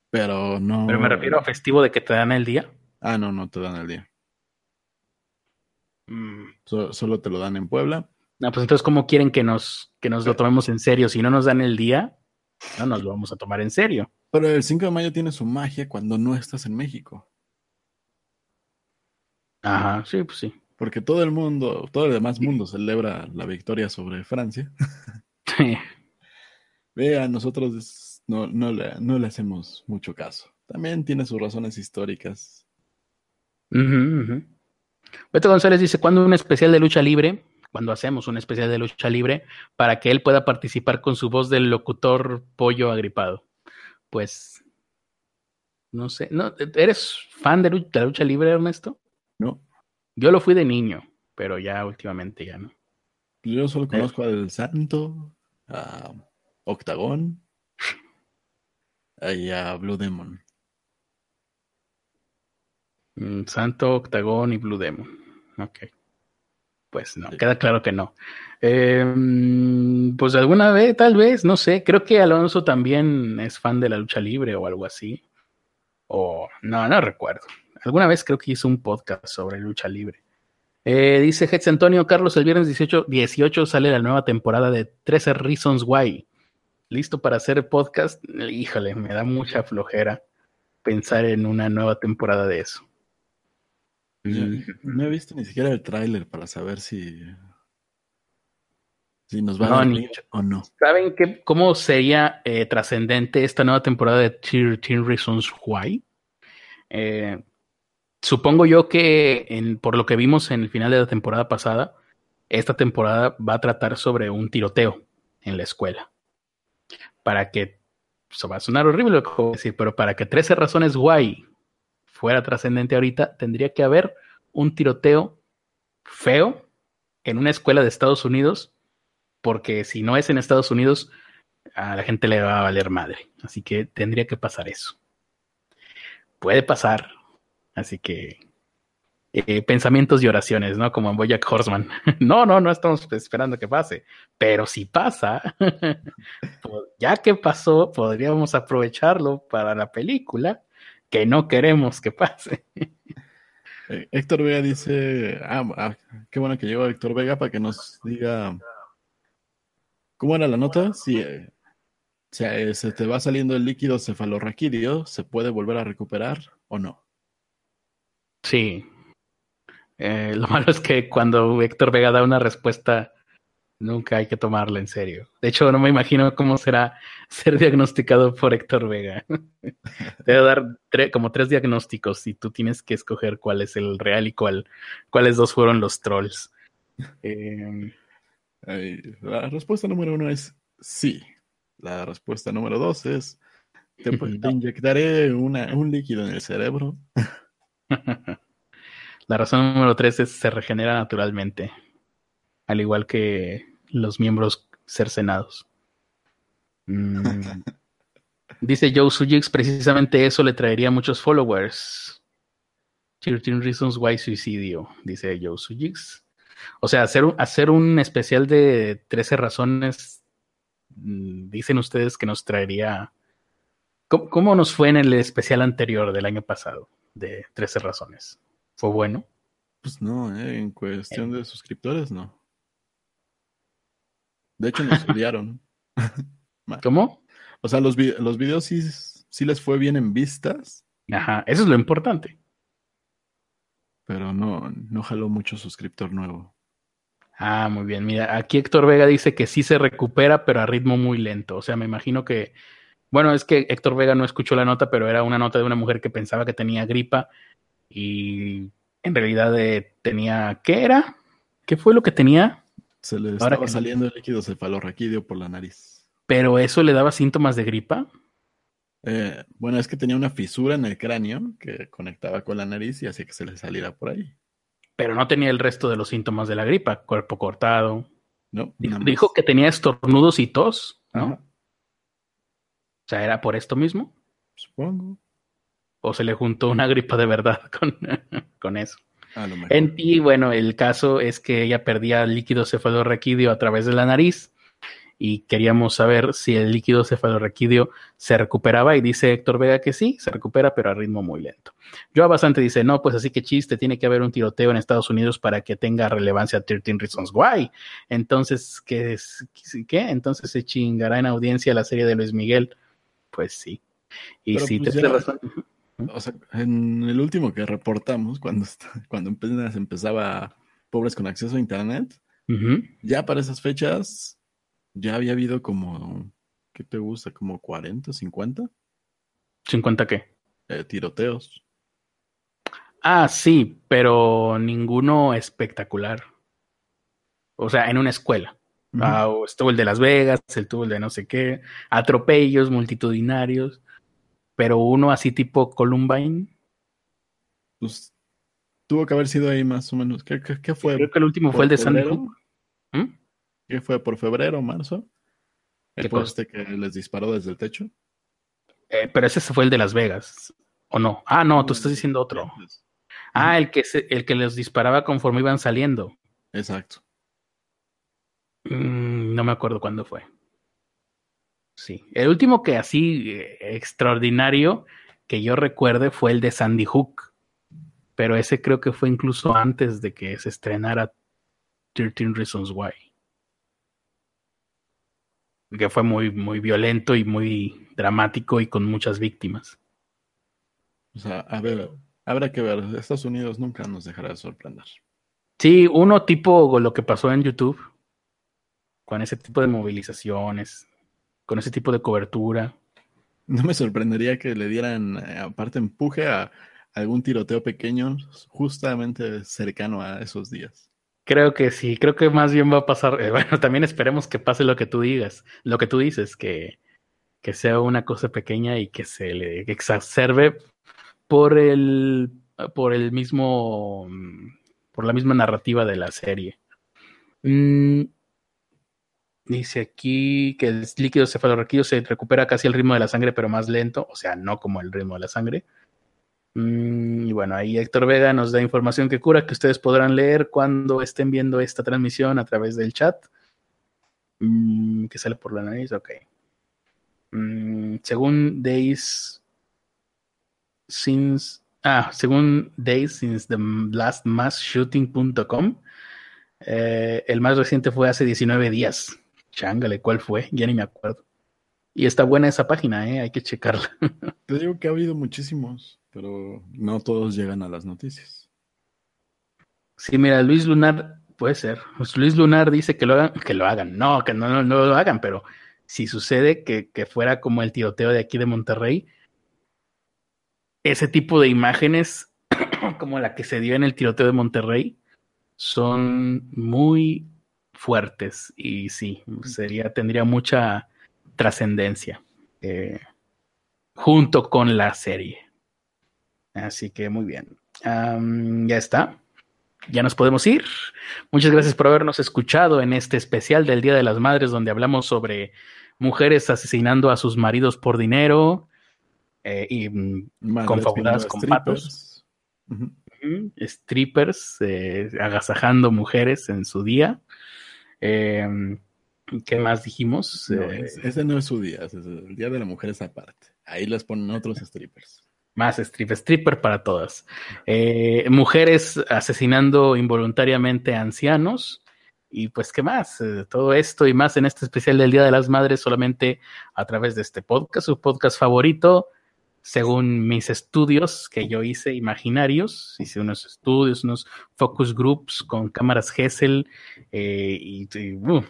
pero no. Pero me refiero a festivo de que te dan el día. Ah, no, no te dan el día. Mm. solo te lo dan en Puebla. No, pues entonces, ¿cómo quieren que nos, que nos lo tomemos en serio? Si no nos dan el día, no nos lo vamos a tomar en serio. Pero el 5 de mayo tiene su magia cuando no estás en México. Ajá, sí, pues sí. Porque todo el mundo, todo el demás mundo celebra la victoria sobre Francia. <laughs> Sí. Vea, nosotros no, no, le, no le hacemos mucho caso. También tiene sus razones históricas. Beto González dice, ¿cuándo un especial de lucha libre? cuando hacemos un especial de lucha libre para que él pueda participar con su voz del locutor pollo agripado. Pues, no sé, ¿no? ¿eres fan de, la lucha libre, Ernesto? No. Yo lo fui de niño, pero ya últimamente ya no. Yo solo conozco al Santo, a Octagón y a Blue Demon. Mm, Santo, Octagón y Blue Demon. Ok. Pues no, queda claro que no. Em, pues alguna vez, tal vez, no sé. Creo que Alonso también es fan de la lucha libre o algo así. O no, no recuerdo. Alguna vez creo que hizo un podcast sobre lucha libre. Eh, dice Hetz Antonio Carlos, el viernes 18, 18 sale la nueva temporada de 13 Reasons Why. ¿Listo para hacer podcast? Híjole, me da mucha flojera pensar en una nueva temporada de eso. No he visto ni siquiera el tráiler para saber si, si nos va a dar o no. ¿Saben qué, cómo sería eh, trascendente esta nueva temporada de Teen Reasons Why? Eh, supongo yo que por lo que vimos en el final de la temporada pasada, esta temporada va a tratar sobre un tiroteo en la escuela. Para que, eso va a sonar horrible lo que voy decir, pero para que 13 razones guay fuera trascendente ahorita, tendría que haber un tiroteo feo en una escuela de Estados Unidos, porque si no es en Estados Unidos, a la gente le va a valer madre. Así que tendría que pasar eso. Puede pasar. Así que eh, pensamientos y oraciones, ¿no? Como en Boyack Horseman. <laughs> no, no, no estamos esperando que pase. Pero si pasa, <laughs> ya que pasó, podríamos aprovecharlo para la película que no queremos que pase. <laughs> Eh, Héctor Vega dice, ah, ah, qué bueno que llegó Héctor Vega para que nos diga cómo era la nota. Si eh, se te va saliendo el líquido cefalorraquídeo, ¿se puede volver a recuperar o no? Sí. lo <laughs> malo es que cuando Héctor Vega da una respuesta Nunca hay que tomarla en serio. De hecho, no me imagino cómo será <laughs> ser diagnosticado por Héctor Vega. <laughs> A dar como tres diagnósticos y tú tienes que escoger cuál es el real y cuál, cuáles dos fueron los trolls. Em, la respuesta número uno es sí. La respuesta número dos es te, inyectaré un líquido en el cerebro. La razón número tres es se regenera naturalmente. Al igual que los miembros cercenados. Mm. <laughs> Dice Joe Sujix, precisamente eso le traería muchos followers. 13 Reasons Why Suicidio, dice Joe Sujix. O sea, hacer un, hacer un especial de 13 razones, mm, dicen ustedes que nos traería... ¿Cómo, nos fue en el especial anterior del año pasado de 13 razones? ¿Fue bueno? Pues no, eh, en cuestión de suscriptores no. De hecho, nos <laughs> odiaron. <laughs> ¿Cómo? O sea, los, los videos sí, sí les fue bien en vistas. Ajá, eso es lo importante. Pero no, no jaló mucho suscriptor nuevo. Ah, muy bien. Mira, aquí Héctor Vega dice que sí se recupera, pero a ritmo muy lento. O sea, me imagino que. Bueno, es que Héctor Vega no escuchó la nota, pero era una nota de una mujer que pensaba que tenía gripa y en realidad eh, tenía. ¿Qué era? ¿Qué fue lo que tenía? Se le estaba saliendo el líquido cefalorraquídeo por la nariz. ¿Pero eso le daba síntomas de gripa? Eh, bueno, es que tenía una fisura en el cráneo que conectaba con la nariz y hacía que se le saliera por ahí. Pero no tenía el resto de los síntomas de la gripa, cuerpo cortado. No. Dijo, que tenía estornudos y tos, ¿no? O sea, ¿era por esto mismo? Supongo. ¿O se le juntó una gripa de verdad <laughs> con, con eso? En ti, bueno, el caso es que ella perdía líquido cefalorraquídeo a través de la nariz y queríamos saber si el líquido cefalorraquídeo se recuperaba y dice Héctor Vega que sí, se recupera, pero a ritmo muy lento. Yo bastante dice, no, pues así que chiste, tiene que haber un tiroteo en Estados Unidos para que tenga relevancia 13 Reasons Why. Entonces, ¿qué es? ¿Qué? Entonces se chingará en audiencia la serie de Luis Miguel. Pues sí. Y si pues te razón. O sea, en el último que reportamos, cuando, cuando empezaba Pobres con Acceso a Internet, ya para esas fechas ya había habido como, ¿qué te gusta? ¿Como 40, 50? ¿50 qué? Eh, tiroteos. Ah, sí, pero ninguno espectacular. O sea, en una escuela. Ah, estuvo el de Las Vegas, el tuvo el de no sé qué, atropellos multitudinarios, pero uno así tipo Columbine. Pues tuvo que haber sido ahí más o menos. ¿Qué, fue? Creo que el último fue el de Sandy Hook. ¿Mm? ¿Qué fue? ¿Por febrero o marzo? ¿El poste que les disparó desde el techo? Eh, pero ese fue el de Las Vegas, ¿o no? Ah, no, tú estás diciendo otro. Ah, el que, el que les disparaba conforme iban saliendo. Exacto. Mm, no me acuerdo cuándo fue. Sí. El último que así eh, extraordinario que yo recuerde fue el de Sandy Hook. Pero ese creo que fue incluso antes de que se estrenara 13 Reasons Why. Que fue muy, muy violento y muy dramático y con muchas víctimas. O sea, a ver, habrá que ver. Estados Unidos nunca nos dejará de sorprender. Sí, uno tipo lo que pasó en YouTube con ese tipo de movilizaciones, con ese tipo de cobertura. No me sorprendería que le dieran, eh, aparte, empuje a algún tiroteo pequeño justamente cercano a esos días. Creo que sí, creo que más bien va a pasar, eh, <laughs> bueno, también esperemos que pase lo que tú digas, lo que tú dices, que, que sea una cosa pequeña y que se le exacerbe por el, por el mismo, por la misma narrativa de la serie. Mm, Dice aquí que el líquido cefalorraquídeo se recupera casi el ritmo de la sangre, pero más lento, o sea, no como el ritmo de la sangre. Mm, y bueno, ahí Héctor Vega nos da información que cura que ustedes podrán leer cuando estén viendo esta transmisión a través del chat. Mm, que sale por la nariz, ok. Mm, según Days since ah, según Days since the last mass shooting.com, eh, el más reciente fue hace 19 días. Chángale, ¿cuál fue? Ya ni me acuerdo. Y está buena esa página, ¿eh? Hay que checarla. <laughs> Te digo que ha habido muchísimos, pero no todos llegan a las noticias. Sí, mira, Luis Lunar, puede ser. Pues Luis Lunar dice que lo hagan, que lo hagan. No, que no, no, lo hagan, pero si sucede que, que fuera como el tiroteo de aquí de Monterrey, ese tipo de imágenes, <clears throat> como la que se dio en el tiroteo de Monterrey, son muy fuertes y sí, sería, tendría mucha trascendencia eh, junto con la serie. Así que muy bien. ya está. Ya nos podemos ir. Muchas gracias por habernos escuchado en este especial del Día de las Madres, donde hablamos sobre mujeres asesinando a sus maridos por dinero eh, y mm, confabuladas con patos. Strippers eh, agasajando mujeres en su día. Eh, ¿Qué más dijimos? Eh, ese no es su día, es el día de la mujer es aparte. Ahí les ponen otros <laughs> strippers. Más strippers, stripper para todas. Eh, mujeres asesinando involuntariamente a ancianos. Y pues, ¿qué más? Eh, todo esto y más en este especial del Día de las Madres solamente a través de este podcast, su podcast favorito según mis estudios que yo hice imaginarios, hice unos estudios, unos focus groups con cámaras Hessel eh, y,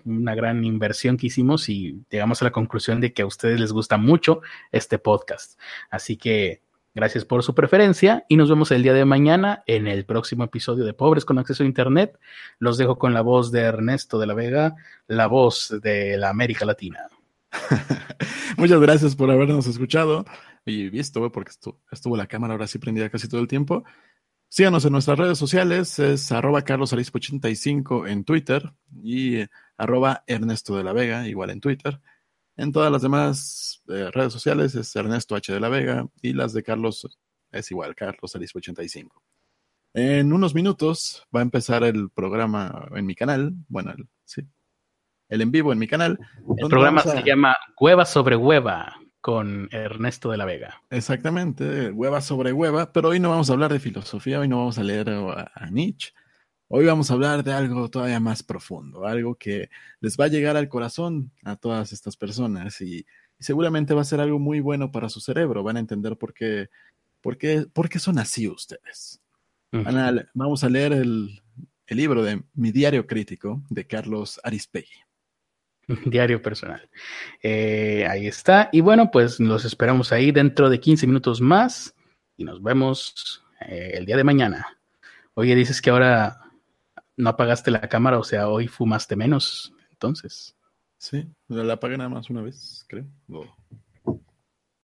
una gran inversión que hicimos y llegamos a la conclusión de que a ustedes les gusta mucho este podcast. Así que gracias por su preferencia y nos vemos el día de mañana en el próximo episodio de Pobres con Acceso a Internet. Los dejo con la voz de Ernesto de la Vega, la voz de la América Latina. <laughs> Muchas gracias por habernos escuchado y visto, porque estuvo, la cámara ahora sí prendida casi todo el tiempo. Síganos en nuestras redes sociales, es arroba carlosarispo85 en Twitter y arroba Ernesto de la Vega, igual en Twitter. En todas las demás eh, redes sociales es Ernesto H de la Vega y las de Carlos es igual, Carlos Arispo 85. En unos minutos va a empezar el programa en mi canal, bueno, el, sí, el en vivo en mi canal. El programa se llama Hueva sobre Hueva con Ernesto de la Vega. Exactamente, hueva sobre hueva, pero hoy no vamos a hablar de filosofía, hoy no vamos a leer a, Nietzsche, hoy vamos a hablar de algo todavía más profundo, algo que les va a llegar al corazón a todas estas personas y, seguramente va a ser algo muy bueno para su cerebro, van a entender por qué, por qué, por qué son así ustedes. vamos a leer el, el libro de Mi Diario Crítico de Carlos Arispe. <laughs> Diario personal. Eh, ahí está. Y bueno, pues los esperamos ahí dentro de 15 minutos más y nos vemos eh, el día de mañana. Oye, dices que ahora no apagaste la cámara, o sea, hoy fumaste menos, entonces. Sí, la apagué nada más una vez, creo.